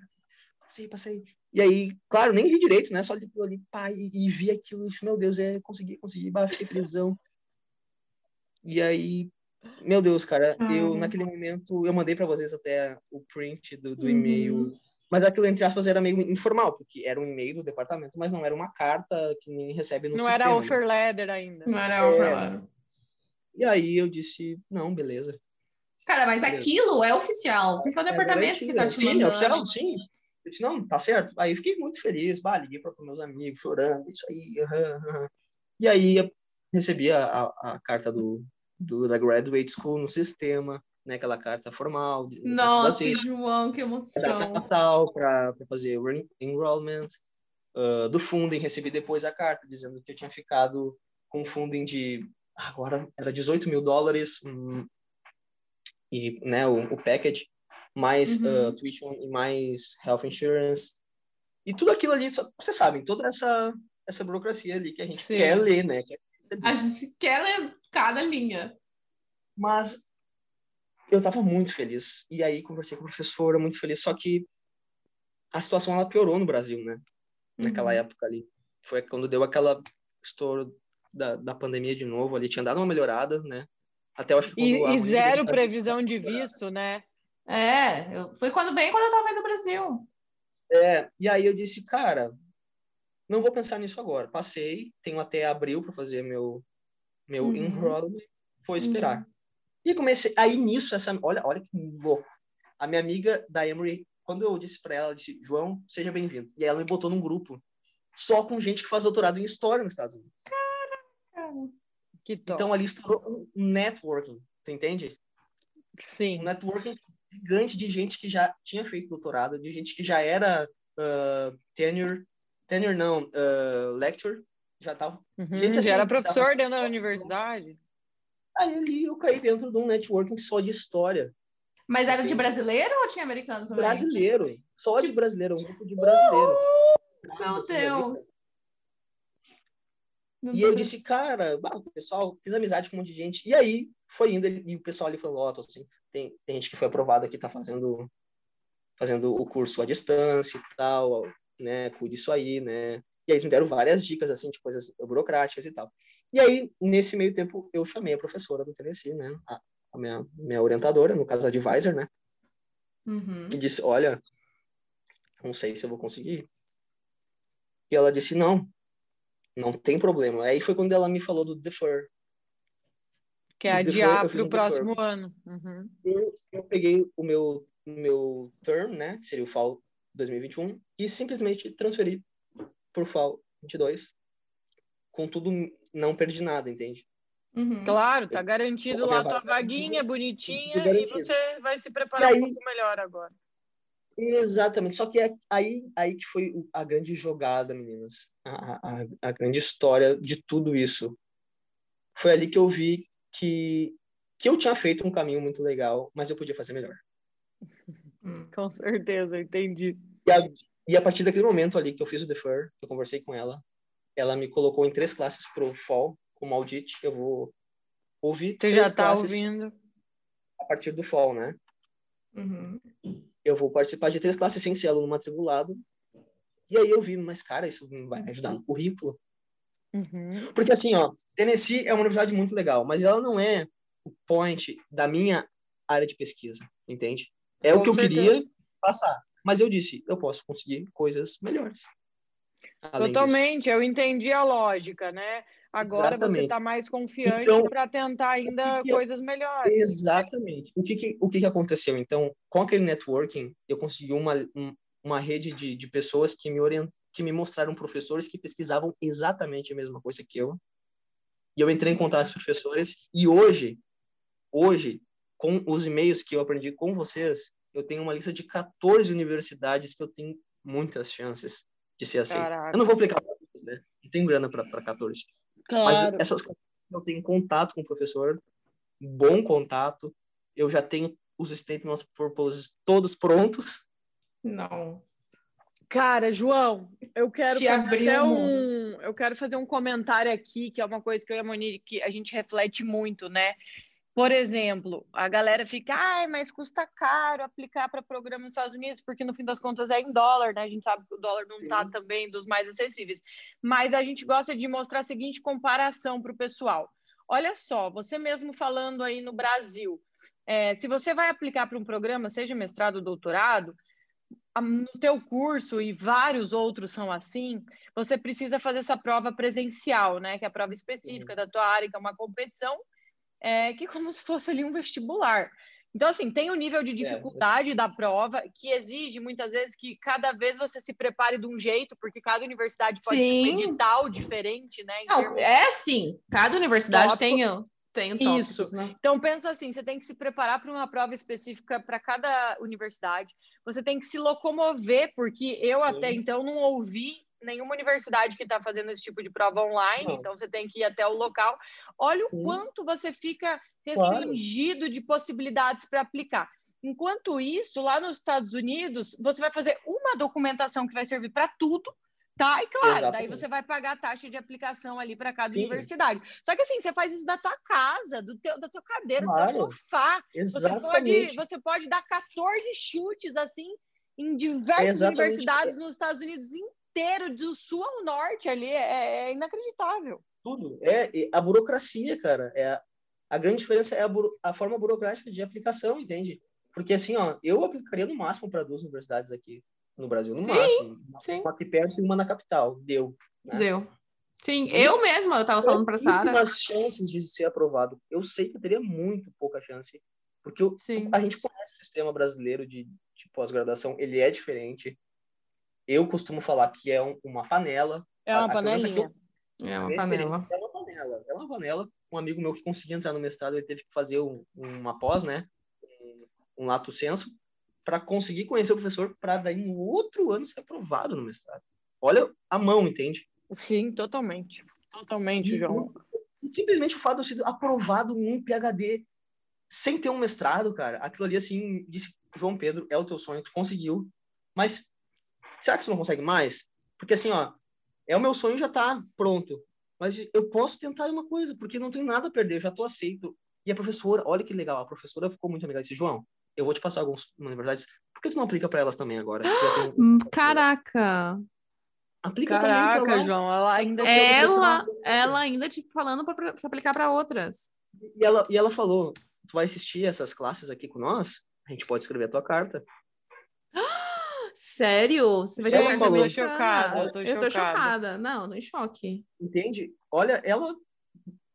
passei, passei. E aí, claro, nem vi direito, né? Só li ali, pai, e vi aquilo, e meu Deus, é, consegui, consegui, bah, fiquei felizão. E aí, meu Deus, cara, eu Ah. naquele momento, eu mandei para vocês até o print do, do Uhum. e-mail. Mas aquilo, entre aspas, era meio informal, porque era um e-mail do departamento, mas não era uma carta que nem recebe no Não sistema. era né? offer letter ainda. Não era É. overlap. E aí eu disse, não, beleza. Cara, mas aquilo é oficial. Porque é o departamento que tá te sim, é mandando. oficial, sim. Eu disse, não, tá certo. Aí eu fiquei muito feliz, bah, liguei para meus amigos, chorando, isso aí. aham, aham. E aí eu recebi a, a, a carta do, do, da Graduate School no sistema. né, aquela carta formal. de- Nossa, João, que da emoção. para fazer o en- enrollment. ah, do funding, recebi depois a carta dizendo que eu tinha ficado com funding de, agora era 18 mil dólares, hum, e né, o, o package, mais Uhum. ah, tuition e mais health insurance. E tudo aquilo ali, só- vocês sabem, toda essa, essa burocracia ali que a gente Sim. quer ler, né? Quer. A gente quer ler cada linha. Mas eu estava muito feliz. E aí conversei com a professora, muito feliz. Só que a situação ela piorou no Brasil, né? Naquela Uhum. época ali. Foi quando deu aquela estouro da, da pandemia de novo ali. Tinha dado uma melhorada, né? Até eu acho que E, e zero Brasil, previsão de visto, né? É, eu- foi quando bem quando eu tava aí no Brasil. É, e aí eu disse, cara, não vou pensar nisso agora. Passei, tenho até abril para fazer meu meu Uhum. enrollment, vou esperar. E comecei aí nisso essa, olha, olha que louco. A minha amiga da Emory, quando eu disse para ela, ela disse, João, seja bem-vindo. E ela me botou num grupo só com gente que faz doutorado em história nos Estados Unidos. Que top. Então ali estourou um networking, tu entende? Sim. um networking gigante de gente que já tinha feito doutorado, de gente que já era uh, tenure, tenure não, uh, lecture, já tava. Uhum, Gente, assim, já era tava- professor dentro da universidade. Aí ali eu caí dentro de um networking só de história. Mas era de brasileiro ou tinha americano também? Brasileiro, só de Tipo- brasileiro, um grupo de brasileiro. Meu Assim. Deus. Não E eu disse, cara, bah, o pessoal, fiz amizade com um monte de gente. E aí foi indo, e o pessoal ali falou, ó, tô assim, tem, tem gente que foi aprovada que tá fazendo, fazendo o curso à distância e tal, né, cuide isso aí, né. E aí eles me deram várias dicas, assim, de coisas burocráticas e tal. E aí, nesse meio tempo, eu chamei a professora do Tennessee, né, a, a minha, minha orientadora, no caso, a advisor, né, Uhum. e disse, olha, não sei se eu vou conseguir. E ela disse, não, não tem problema. Aí foi quando ela me falou do defer. Que é defer, adiar para o próximo ano. Uhum. eu, eu peguei o meu, meu term, né, que seria o FAL 2021, e simplesmente transferi pro FAL 22. Contudo, não perdi nada, entende? Uhum. Claro, tá garantido Coloquei lá a tua vaguinha, bonitinha, e você vai se preparar aí- um pouco melhor agora. Exatamente. Só que é aí, aí que foi a grande jogada, meninas. A, a, a grande história de tudo isso. Foi ali que eu vi que, que eu tinha feito um caminho muito legal, mas eu podia fazer melhor. [laughs] Com certeza, entendi. E a, e a partir daquele momento ali que eu fiz o defer, eu conversei com ela, ela me colocou em três classes pro fall, como audit. Eu vou ouvir Você já tá classes ouvindo. a partir do fall, né? Uhum. Eu vou participar de três classes sem ser aluno matriculado. E aí eu vi, mas cara, isso vai me ajudar no currículo. Uhum. Porque assim, ó, Tennessee é uma universidade muito legal, mas ela não é o point da minha área de pesquisa, entende? É o Com que eu certeza. queria passar. Mas eu disse, eu posso conseguir coisas melhores. Além disso. Totalmente, eu entendi a lógica, né? Agora você Exatamente. está mais confiante Então, para tentar ainda que que coisas melhores. Exatamente. O que que, o que que aconteceu? Então, com aquele networking, eu consegui uma, um- uma rede de, de pessoas que me orient, que me mostraram professores que pesquisavam exatamente a mesma coisa que eu. E eu entrei em contato com professores e hoje, hoje, com os e-mails que eu aprendi com vocês, eu tenho uma lista de 14 universidades que eu tenho muitas chances de ser aceito. Caraca. Eu não vou aplicar para todas, né? Não tenho grana para 14. Mas Claro. essas coisas eu tenho contato com o professor, bom contato. Eu já tenho os statements of purposes todos prontos. Nossa. Cara, João, eu quero Te fazer até um, eu quero fazer um comentário aqui, que é uma coisa que eu e a Monique, que a gente reflete muito, né? Por exemplo, a galera fica, ai, mas custa caro aplicar para programa nos Estados Unidos, porque no fim das contas é em dólar, né? A gente sabe que o dólar não está Sim. também dos mais acessíveis. Mas a gente gosta de mostrar a seguinte comparação para o pessoal. Olha só, você mesmo falando aí no Brasil, é, se você vai aplicar para um programa, seja mestrado ou doutorado, no teu curso e vários outros são assim, você precisa fazer essa prova presencial, né? Que é a prova específica da tua área, que é uma competição, é, que é como se fosse ali um vestibular. Então, assim, tem o nível de dificuldade da prova, que exige muitas vezes que cada vez você se prepare de um jeito, porque cada universidade pode ter um Sim. edital diferente, né? Não, é assim. Cada universidade Tópico. tem, o- Tem Isso. tópicos, né? Então pensa assim, você tem que se preparar para uma prova específica para cada universidade. Você tem que se locomover, porque eu Sim. até então não ouvi nenhuma universidade que está fazendo esse tipo de prova online, Não. então você tem que ir até o local. Olha o Sim. quanto você fica Claro. restringido de possibilidades para aplicar. Enquanto isso, lá nos Estados Unidos, você vai fazer uma documentação que vai servir para tudo, tá? E claro, daí Exatamente. você vai pagar a taxa de aplicação ali para cada Sim. universidade. Só que assim, você faz isso da tua casa, do teu, da tua cadeira, do Claro. teu sofá. Você pode, Exatamente. você pode dar 14 chutes assim em diversas Exatamente. universidades nos Estados Unidos inteiro, do sul ao norte ali. É, é inacreditável. Tudo. É e a burocracia, cara. É a, a grande diferença é a, buro- a forma burocrática de aplicação, entende? Porque assim, ó, eu aplicaria no máximo para duas universidades aqui no Brasil, no Sim, máximo. sim. Uma aqui perto e uma na capital. Deu. né? Deu. Sim, eu mesma, eu tava falando pra Sara. Pouquíssimas chances de ser aprovado. Eu sei que eu teria muito pouca chance, porque eu- a gente conhece o sistema brasileiro de, de pós-graduação, ele é diferente. Eu costumo falar que é um- uma panela. É A- uma a que eu- panelinha. É uma panela. É uma panela. É uma panela. Um amigo meu que conseguia entrar no mestrado, ele teve que fazer um- uma pós, né? Um, um lato senso, para conseguir conhecer o professor, para daí no outro ano ser aprovado no mestrado. Olha a mão, entende? Sim, totalmente. Totalmente, E- João. E simplesmente o fato de eu ser aprovado num PhD sem ter um mestrado, cara, aquilo ali, assim, disse, João Pedro, é o teu sonho, tu conseguiu, mas será que tu não consegue mais? Porque assim, ó, é o meu sonho já tá pronto, mas eu posso tentar uma coisa, porque não tem nada a perder, eu já tô aceito. E a professora, olha que legal, a professora ficou muito amiga, disse, João, eu vou te passar algumas universidades, por que tu não aplica para elas também agora? Um- [gasps] Hum, Caraca! Aplica também pra Caraca, lá. João, ela ainda Ela, ela ainda, tipo, falando pra, pra aplicar pra outras. E ela, e ela falou, tu vai assistir essas classes aqui com nós? A gente pode escrever a tua carta. Sério? Você vai Ela ter falou. Eu tô chocada, eu tô Eu tô chocada. chocada. Não, tô em choque. Entende? Olha, ela,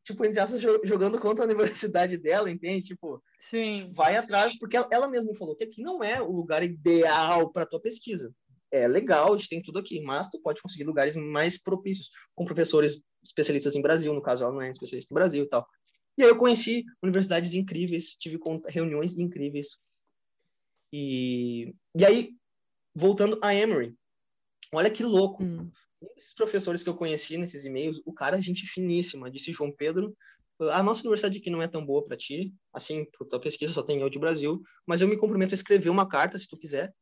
tipo, entre aspas, jo- jogando contra a universidade dela, entende? Tipo, Sim. vai atrás, porque ela, ela mesma falou que aqui não é o lugar ideal para tua pesquisa. É legal, a gente tem tudo aqui, mas tu pode conseguir lugares mais propícios, com professores especialistas em Brasil, no caso ela não é especialista em Brasil e tal. E aí eu conheci universidades incríveis, tive reuniões incríveis. E, e aí, voltando a Emory, olha que louco, Hum. um desses professores que eu conheci nesses e-mails, o cara é gente finíssima, disse João Pedro, a nossa universidade aqui não é tão boa para ti, assim, tua pesquisa só tem eu de Brasil, mas eu me comprometo a escrever uma carta, se tu quiser,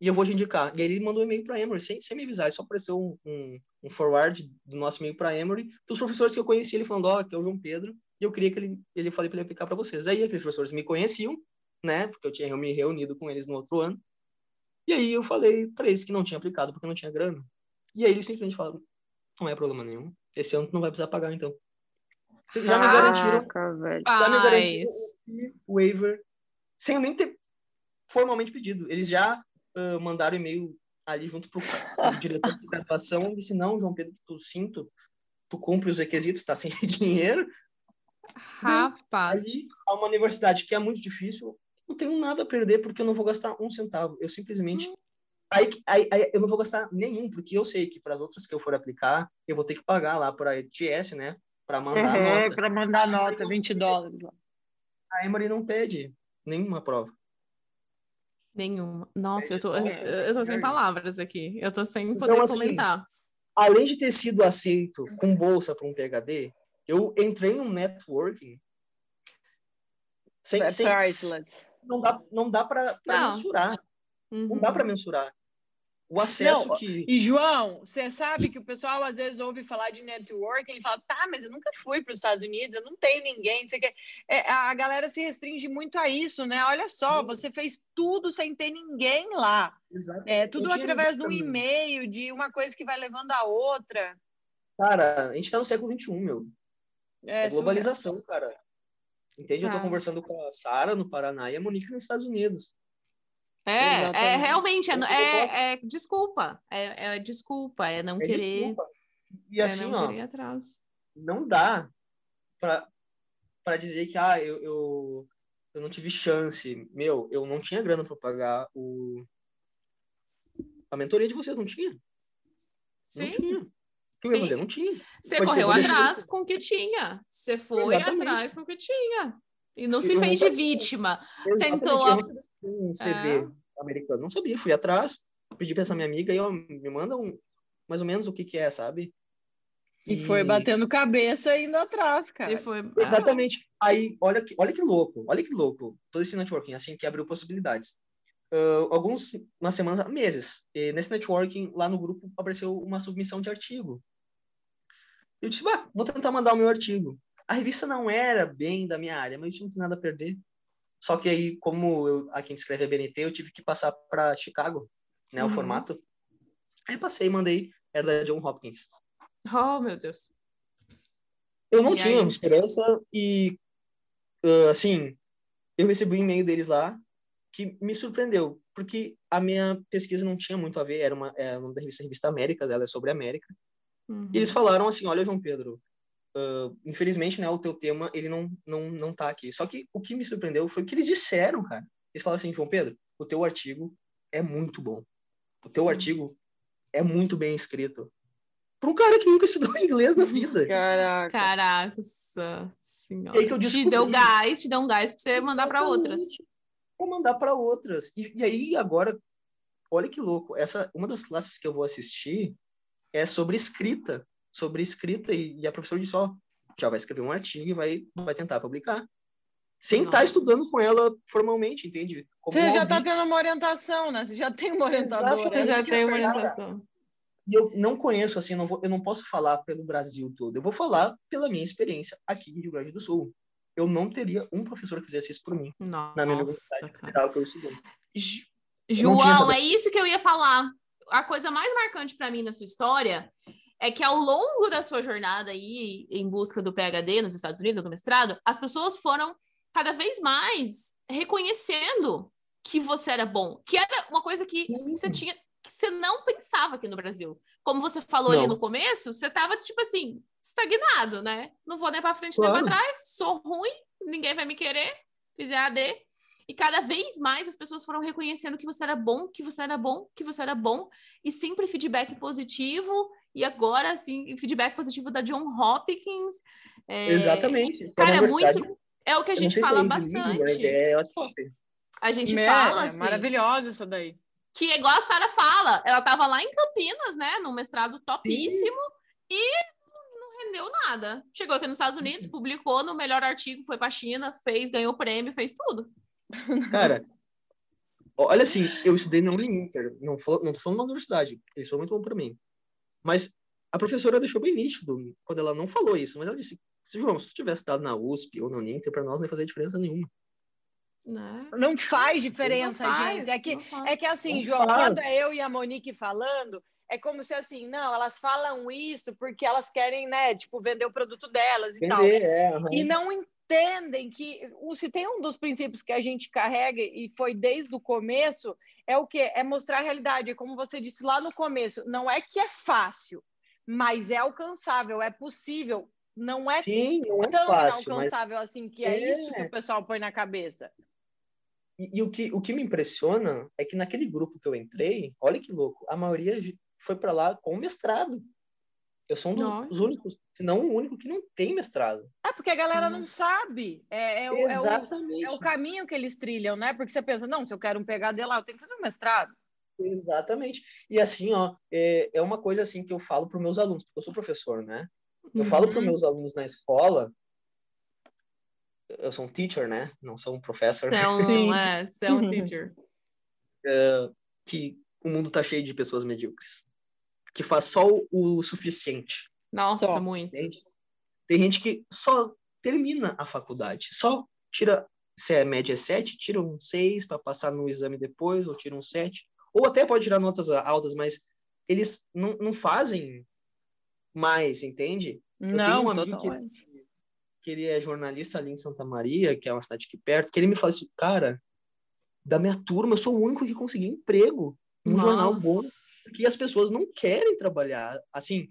e eu vou te indicar. E aí ele mandou um e-mail para Emory, sem, sem me avisar, só apareceu um, um, um forward do nosso e-mail para Emory, dos professores que eu conheci, ele falando, ó, aqui é o João Pedro, e eu queria que ele, ele falei para ele aplicar para vocês. Aí aqueles professores me conheciam, né, porque eu tinha me reunido com eles no outro ano, e aí eu falei para eles que não tinha aplicado porque não tinha grana. E aí eles simplesmente falaram, não é problema nenhum, esse ano tu não vai precisar pagar então. Vocês já me garantiram Caraca, velho. já me garantiram o waiver sem eu nem ter formalmente pedido. Eles já ah, mandaram e-mail ali junto pro, pro [laughs] diretor de graduação e disse, não, João Pedro, tu sinto, tu cumpre os requisitos, tá sem [laughs] dinheiro. Rapaz. Ali, a uma universidade que é muito difícil, não tenho nada a perder porque eu não vou gastar um centavo. Eu simplesmente... Aí, aí, aí eu não vou gastar nenhum, porque eu sei que para as outras que eu for aplicar, eu vou ter que pagar lá para a ETS, né? Para mandar a É, nota. para mandar nota, 20 dólares. lá. A Emory não pede nenhuma prova. Nenhuma. Nossa, eu tô, Então, eu, eu tô sem palavras aqui. Eu tô sem Então, poder assim, comentar. além de ter sido aceito com bolsa para um PhD, eu entrei num networking sem, sem. Não dá não dá para Não. mensurar, não Uhum. dá para mensurar o acesso Não, que E, João, você sabe que o pessoal às vezes ouve falar de networking e fala, tá, mas eu nunca fui para os Estados Unidos, eu não tenho ninguém, não sei o quê. É, a galera se restringe muito a isso, né? Olha só, você fez tudo sem ter ninguém lá. Exato. É, tudo Não através de um e-mail, de uma coisa que vai levando a outra. cara, a gente tá no século 21, meu. É, É globalização, cara. Entende? Eu tô Tá. conversando com a Sara no Paraná e a Monique nos Estados Unidos. É, é realmente, é, é, é desculpa. É, é desculpa, é não É querer. desculpa. E é assim, não ó, não dá para para dizer que ah, eu, eu, eu não tive chance. Meu, eu não tinha grana para pagar o a mentoria de vocês, não tinha. Sim. Não tinha. Que eu ia fazer? Não tinha. Você Mas correu atrás com o que tinha. Você foi Exatamente. atrás com o que tinha. E não Eu se não fez de vítima. Exatamente, Sentou eu a- não sabia se tinha um CV É. americano, não sabia, fui atrás, pedi pra essa minha amiga e ó, me manda um, mais ou menos o que que é, sabe? E foi batendo cabeça indo atrás, E cara. foi. Exatamente. Aí, olha que, olha que louco, olha que louco. Todo esse networking, assim, que abriu possibilidades. Ah, alguns, umas semanas, meses, e nesse networking, lá no grupo, apareceu uma submissão de artigo. Eu disse, "Bah, vou tentar mandar o meu artigo. A revista não era bem da minha área, mas eu não tinha nada a perder. Só que aí, como eu, a quem escreve é BNT, eu tive que passar para Chicago, né, Uhum. o formato. Aí passei mandei, era da John Hopkins. Oh, meu Deus. Eu não E tinha aí? esperança e, ah, assim, eu recebi um e-mail deles lá que me surpreendeu, porque a minha pesquisa não tinha muito a ver, era uma, é, o nome da revista Revista Américas, ela é sobre a América. Uhum. E eles falaram assim, olha, João Pedro, ah, infelizmente, né, o teu tema, ele não, não, não tá aqui. Só que o que me surpreendeu foi o que eles disseram, cara. Eles falaram assim, João Pedro, o teu artigo é muito bom. O teu artigo é muito bem escrito. Para um cara que nunca estudou [laughs] inglês na vida. Caraca. Caraca senhora. E aí que eu te deu gás, te deu um gás pra você mandar pra outras. Vou mandar para outras. E, e aí, agora, olha que louco. Essa, uma das classes que eu vou assistir é sobre escrita. Sobre escrita. E, e a professora disse: Ó, já vai escrever um artigo e vai, vai tentar publicar. Sem estar Nossa. estudando com ela formalmente, entende? Como Você já tá audite. tendo uma orientação, né? Você já tem uma orientadora. Exatamente. Eu já tenho uma orientação. E eu não conheço, assim, não vou, eu não posso falar pelo Brasil todo. Eu vou falar pela minha experiência aqui em Rio Grande do Sul. Eu não teria um professor que fizesse isso por mim, Nossa, na minha universidade cara. federal que eu estudei. João, é isso que eu ia falar. A coisa mais marcante pra mim na sua história é que ao longo da sua jornada aí em busca do PhD nos Estados Unidos, do mestrado, as pessoas foram cada vez mais reconhecendo que você era bom, que era uma coisa que Sim. você tinha que você não pensava aqui no Brasil. Como você falou ali Não. no começo, você tava tipo assim, estagnado, né? Não vou nem pra frente Claro. nem pra trás, sou ruim, ninguém vai me querer, fiz EAD. E cada vez mais as pessoas foram reconhecendo que você era bom, que você era bom, que você era bom, e sempre feedback positivo, e agora, assim, feedback positivo da John Hopkins. É, Exatamente. Cara, é muito. É o que a eu não gente fala é bastante. mas é top. A gente É, fala é assim, maravilhosa isso daí. que é igual a Sara fala, ela tava lá em Campinas, né, num mestrado topíssimo, e não rendeu nada. Chegou aqui nos Estados Unidos, publicou no melhor artigo, foi pra China, fez, ganhou prêmio, fez tudo. [laughs] Cara, olha assim, eu estudei na Uninter, não, falo- não tô falando da universidade, eles foram muito bom para mim. Mas a professora deixou bem nítido quando ela não falou isso, mas ela disse: se João, se tu tivesse estudado na USP ou na Uninter, para nós não ia fazer diferença nenhuma. Né? Não faz diferença, Não faz, gente. É que, não é que assim, Não João, faz. quando é eu e a Monique falando, é como se assim, não, elas falam isso porque elas querem, né, tipo, vender o produto delas e tal. Entender, é. aham. E não entendem que se tem um dos princípios que a gente carrega e foi desde o começo, é o quê? É mostrar a realidade. É Como você disse lá no começo, não é que é fácil, mas é alcançável, é possível. Não é Sim, não é tão fácil, mas inalcançável assim, que é, É. isso que o pessoal põe na cabeça. E, e o, que, o que me impressiona é que naquele grupo que eu entrei, olha que louco, a maioria foi para lá com mestrado. Eu sou um dos, dos únicos, se não o único que não tem mestrado. É porque a galera Hum. não sabe. É, é o- é o, Exatamente. é o caminho que eles trilham, né? Porque você pensa, não, se eu quero um PhD lá, eu tenho que fazer um mestrado. Exatamente. E assim, ó, é, é uma coisa assim que eu falo para meus alunos, porque eu sou professor, né? Eu falo para Uhum. meus alunos na escola, eu sou um teacher, né? Não sou um professor, Você é um, [laughs] Sim. é, você é um teacher. [laughs] que o mundo tá cheio de pessoas medíocres, que faz só o, suficiente. Nossa, Só. muito. Entende? Tem gente que só termina a faculdade, só tira, se a média é 7, tira um 6 para passar no exame depois, ou tira um 7, ou até pode tirar notas altas, mas eles não, não fazem mais, entende? tenho Não, um amigo que-. Que ele é jornalista ali em Santa Maria, que é uma cidade aqui perto, que ele me fala assim, cara, da minha turma, eu sou o único que conseguiu emprego num jornal bom, porque as pessoas não querem trabalhar. Assim,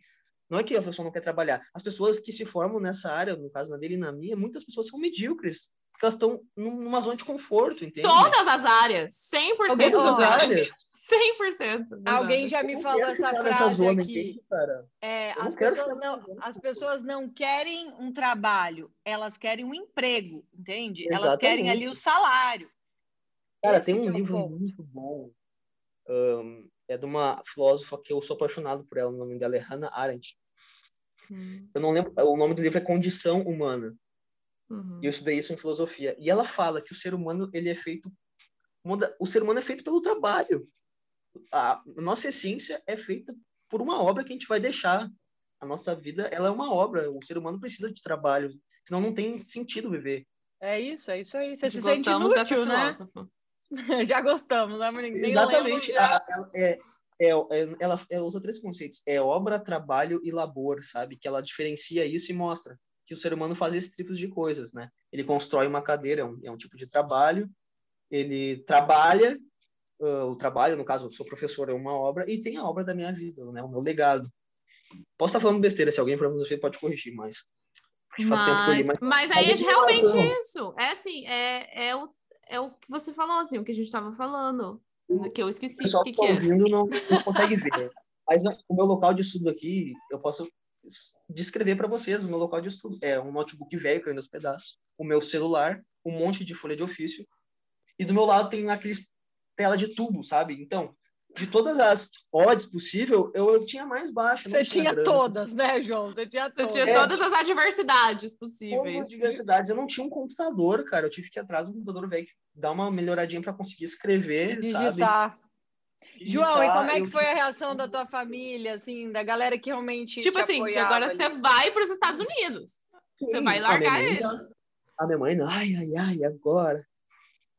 não é que a pessoa não quer trabalhar. As pessoas que se formam nessa área, no caso na dele e na minha, muitas pessoas são medíocres. porque elas estão numa zona de conforto, entende? Todas as áreas, 100% Alguém- das Todas as áreas. 100%. das Alguém áreas. já me falou essa frase zona, aqui. entende, cara? É, as, pessoas não, as pessoas não querem um trabalho, elas querem um emprego, entende? Elas querem ali o Exatamente. salário. Cara, Esse tem que um é livro ponto. muito bom. ahn, é de uma filósofa que eu sou apaixonado por ela. O nome dela é Hannah Arendt. Hum, Eu não lembro. O nome do livro é Condição Humana. uhum. E eu estudei isso em filosofia. E ela fala que o ser humano ele é feito. O ser humano é feito pelo trabalho. A nossa essência é feita por uma obra que a gente vai deixar. A nossa vida ela é uma obra. O ser humano precisa de trabalho. Senão não tem sentido viver. É isso, é isso aí. Você se Gostamos sente dessa inútil, né? filósofa. [laughs] Já gostamos, né? Nem Exatamente. lembro já. A- ela, é, é, é- ela, ela usa três conceitos: é obra, trabalho e labor, sabe? Que ela diferencia isso e mostra que o ser humano faz esses tipos de coisas, né? Ele constrói uma cadeira, é um, é um tipo de trabalho. Ele trabalha, ah, o trabalho, no caso, eu sou professor, é uma obra, e tem a obra da minha vida, né? O meu legado. Posso estar falando besteira, se alguém para você pode corrigir, mas. li, Mas, mas aí é realmente legado- isso. É assim, é, é, o, é o que você falou, assim, o que a gente estava falando. Que eu esqueci O pessoal que, que que é. ouvindo não, não consegue ver. Mas o meu local de estudo aqui, eu posso descrever para vocês o meu local de estudo. É um notebook velho caindo aos pedaços, o meu celular, um monte de folha de ofício, e do meu lado tem aqueles tela de tubo, sabe? Então, de todas as odds possível, eu, eu tinha mais baixa. não Você tinha grana. todas, né, João? Você tinha Você todas. tinha É. todas as adversidades Todas possíveis. as diversidades. Eu não tinha um computador, cara. Eu tive que ir atrás do computador velho, dar uma melhoradinha para conseguir escrever, sabe? Digitar. João, e Digitar, como é que foi a reação da tua família, assim, da galera que realmente Tipo te assim, apoiava agora ali? você vai para os Estados Unidos. Você vai largar mãe eles. A minha mãe, ai, ai, ai, agora.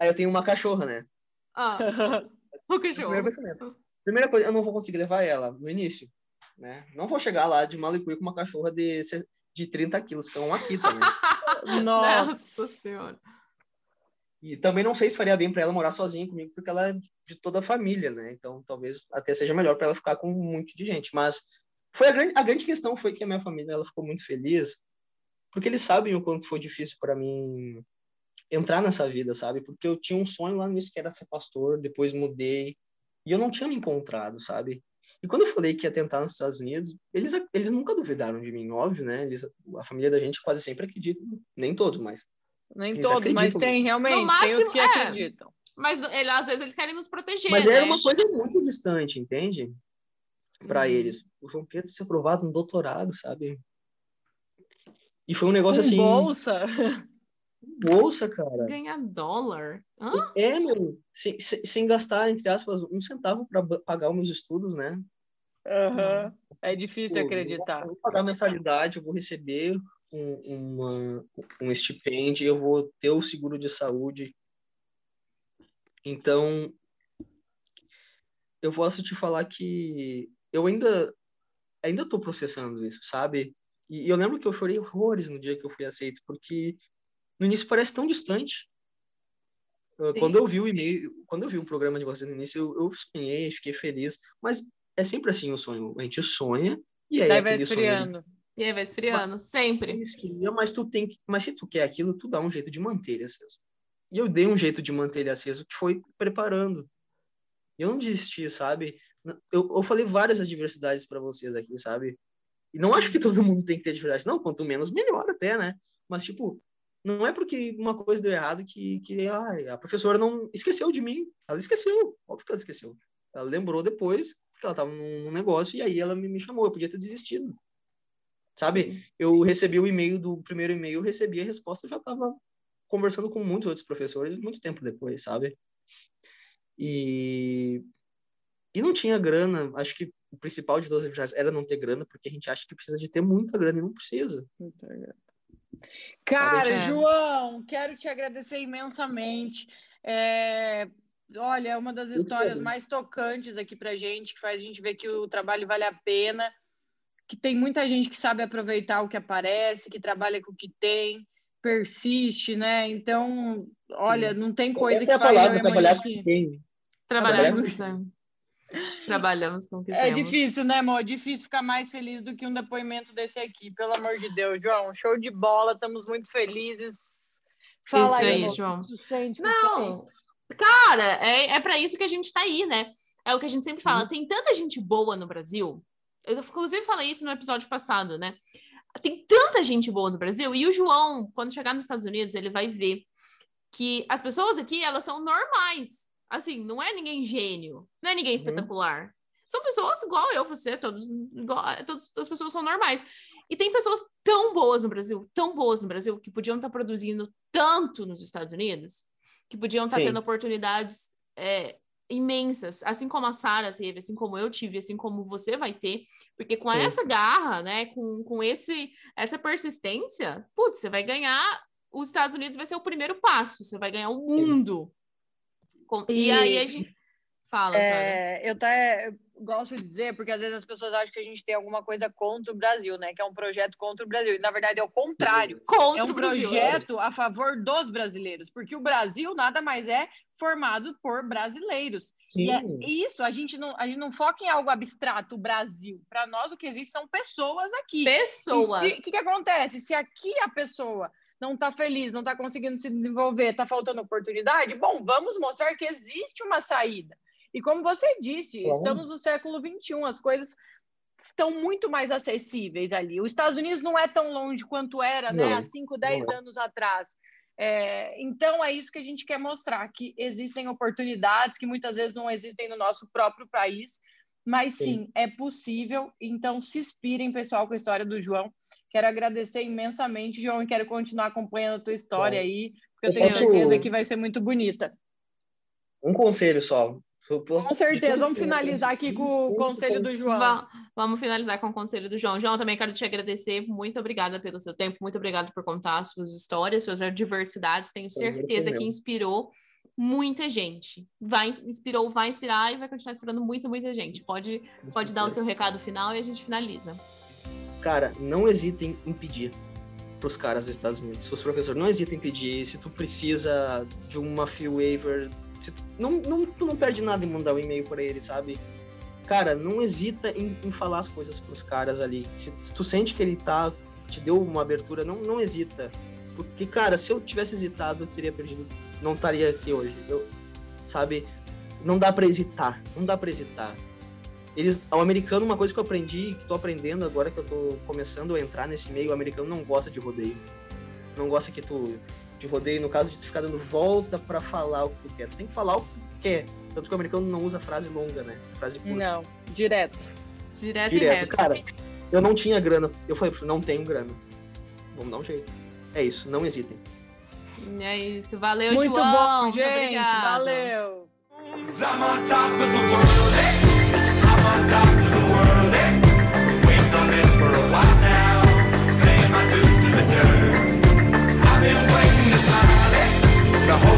Aí eu tenho uma cachorra, né? Ah, [laughs] [laughs] o cachorro. Primeiro pensamento. Primeira coisa, eu não vou conseguir levar ela no início, né? Não vou chegar lá de Malicuí com uma cachorra de, de 30 quilos, que é um né? [laughs] [laughs] Nossa. Nossa senhora. E também não sei se faria bem para ela morar sozinha comigo, porque ela é de toda a família, né? Então talvez até seja melhor para ela ficar com um monte de gente. Mas foi a grande, a grande questão foi que a minha família ela ficou muito feliz, porque eles sabem o quanto foi difícil para mim entrar nessa vida, sabe? Porque eu tinha um sonho lá no início que era ser pastor, depois mudei e eu não tinha me encontrado, sabe? E quando eu falei que ia tentar nos Estados Unidos, eles, eles nunca duvidaram de mim, óbvio, né? Eles, a família da gente quase sempre acredita, nem todos, mas Nem todos, mas tem mesmo. realmente, No tem máximo, os que é. acreditam. Mas ele, às vezes eles querem nos proteger. Mas né? era uma coisa muito distante, entende? Para Uhum. eles. O João Pedro ser aprovado no doutorado, sabe? E foi um negócio Com assim. bolsa. [laughs] Bolsa, cara. Ganhar dólar. Hã? É, meu. Sem, sem, sem gastar, entre aspas, um centavo para pagar os meus estudos, né? Aham. É difícil Pô, acreditar. Eu vou pagar mensalidade, eu vou receber um, uma, um estipêndio, eu vou ter o seguro de saúde. Então, eu posso te falar que eu ainda ainda estou processando isso, sabe? E eu lembro que eu chorei horrores no dia que eu fui aceito, porque no início parece tão distante. Uh, Sim. Quando eu vi o e-mail, quando eu vi o programa de vocês no início, eu, eu sonhei, fiquei feliz, mas é sempre assim o sonho. A gente sonha e aí Daí vai aquele sonho esfriando. E aí vai esfriando. Sempre. Eles queriam, mas tu tem que, mas se tu quer aquilo, tu dá um jeito de manter ele aceso. E eu dei um jeito de manter ele aceso, que foi preparando. Eu não desisti, sabe? Eu, eu falei várias adversidades para vocês aqui, sabe? E não acho que todo mundo tem que ter adversidade. Não, quanto menos, melhor até, né? Mas, tipo, não é porque uma coisa deu errado que, que ai, a professora não esqueceu de mim. Ela esqueceu. Óbvio que ela esqueceu. Ela lembrou depois, porque ela estava num, negócio, e aí ela me, me chamou. Eu podia ter desistido. Sabe? eu recebi o e-mail do primeiro e-mail, eu recebi a resposta, eu já estava conversando com muitos outros professores muito tempo depois, sabe? E e não tinha grana. Acho que o principal de todas as atividades era não ter grana, porque a gente acha que precisa de ter muita grana e não precisa. Cara, É. João, quero te agradecer imensamente. É, olha, é uma das histórias mais tocantes aqui pra gente, que faz a gente ver que o trabalho vale a pena, que tem muita gente que sabe aproveitar o que aparece, que trabalha com o que tem, persiste, né? Então, olha, não tem coisa Essa é que a faz palavra, trabalhar com que... quem? Trabalhamos, Trabalhamos. né? Trabalhamos com o que É temos. difícil, né, amor? Difícil ficar mais feliz do que um depoimento desse aqui, pelo amor de Deus, João. Show de bola, estamos muito felizes. Fala Isso aí, Rô, João. que sente? Não, cara, é, é para isso que a gente tá aí, né? É o que a gente sempre Sim. fala. Tem tanta gente boa no Brasil. Eu, inclusive, falei isso no episódio passado, né? Tem tanta gente boa no Brasil. E o João, quando chegar nos Estados Unidos, ele vai ver que as pessoas aqui, elas são normais. Assim, não é ninguém gênio, não é ninguém espetacular. São pessoas igual eu, você, todos, igual, todas as pessoas são normais. E tem pessoas tão boas no Brasil, tão boas no Brasil, que podiam estar produzindo tanto nos Estados Unidos, que podiam estar Sim. tendo oportunidades é, imensas, assim como a Sara teve, assim como eu tive, assim como você vai ter, porque com Sim. essa garra, né, com, com esse, essa persistência, putz, você vai ganhar, os Estados Unidos vai ser o primeiro passo, você vai ganhar o mundo. Com- e... E- aí a gente... Fala. É, eu até gosto de dizer, porque às vezes as pessoas acham que a gente tem alguma coisa contra o Brasil, né? Que é um projeto contra o Brasil. E na verdade é o contrário. [laughs] Contra É um o Brasil. projeto a favor dos brasileiros, porque o Brasil nada mais é formado por brasileiros. E é Sim. isso, a gente não, a gente não foca em algo abstrato, o Brasil. Para nós, o que existe são pessoas aqui. Pessoas. O que, que acontece? Se aqui a pessoa não está feliz, não está conseguindo se desenvolver, está faltando oportunidade, bom, vamos mostrar que existe uma saída. E como você disse, estamos no século XXI, as coisas estão muito mais acessíveis ali. Os Estados Unidos não é tão longe quanto era né, Não, há 5, 10 não anos atrás. É, então, é isso que a gente quer mostrar, que existem oportunidades que muitas vezes não existem no nosso próprio país, mas sim, Sim. é possível. Então, se inspirem, pessoal, com a história do João. Quero agradecer imensamente, João, e quero continuar acompanhando a tua história Claro. aí, porque eu Eu tenho posso- certeza que vai ser muito bonita. Um conselho só. Com certeza, vamos finalizar aqui com o conselho do João. Va- Vamos finalizar com o conselho do João. João, também quero te agradecer. Muito obrigada pelo seu tempo, muito obrigada por contar as suas histórias, suas adversidades. Tenho certeza que inspirou muita gente. Vai, inspirou, vai inspirar e vai continuar inspirando muita, muita gente. Pode, pode dar o seu recado final e a gente finaliza. Cara, não hesitem em pedir pros caras dos Estados Unidos. Se os professores, não hesitem em pedir. Se tu precisa de uma fee waiver, tu, não, não, tu não perde nada em mandar um e-mail para ele, sabe? Cara, não hesita em, em falar as coisas pros caras ali. Se, se tu sente que ele tá, te deu uma abertura, não, não hesita. Porque, cara, se eu tivesse hesitado, eu teria perdido. Não estaria aqui hoje. Eu, sabe? Não dá pra hesitar. Não dá pra hesitar. Eles, o americano, uma coisa que eu aprendi, que tô aprendendo agora que eu tô começando a entrar nesse meio, o americano não gosta de rodeio. Não gosta que tu de rodeio, no caso de tu ficar dando volta pra falar o que tu quer. Tu tem que falar o que tu quer. Tanto que o americano não usa frase longa, né? Frase curta. Não, direto. Direto, Direto. reto. Cara, eu não tinha grana. Eu falei, não tenho grana. Vamos dar um jeito. É isso, não hesitem. É isso. Valeu, Muito João. bom, Muito gente. obrigada. Valeu. the whole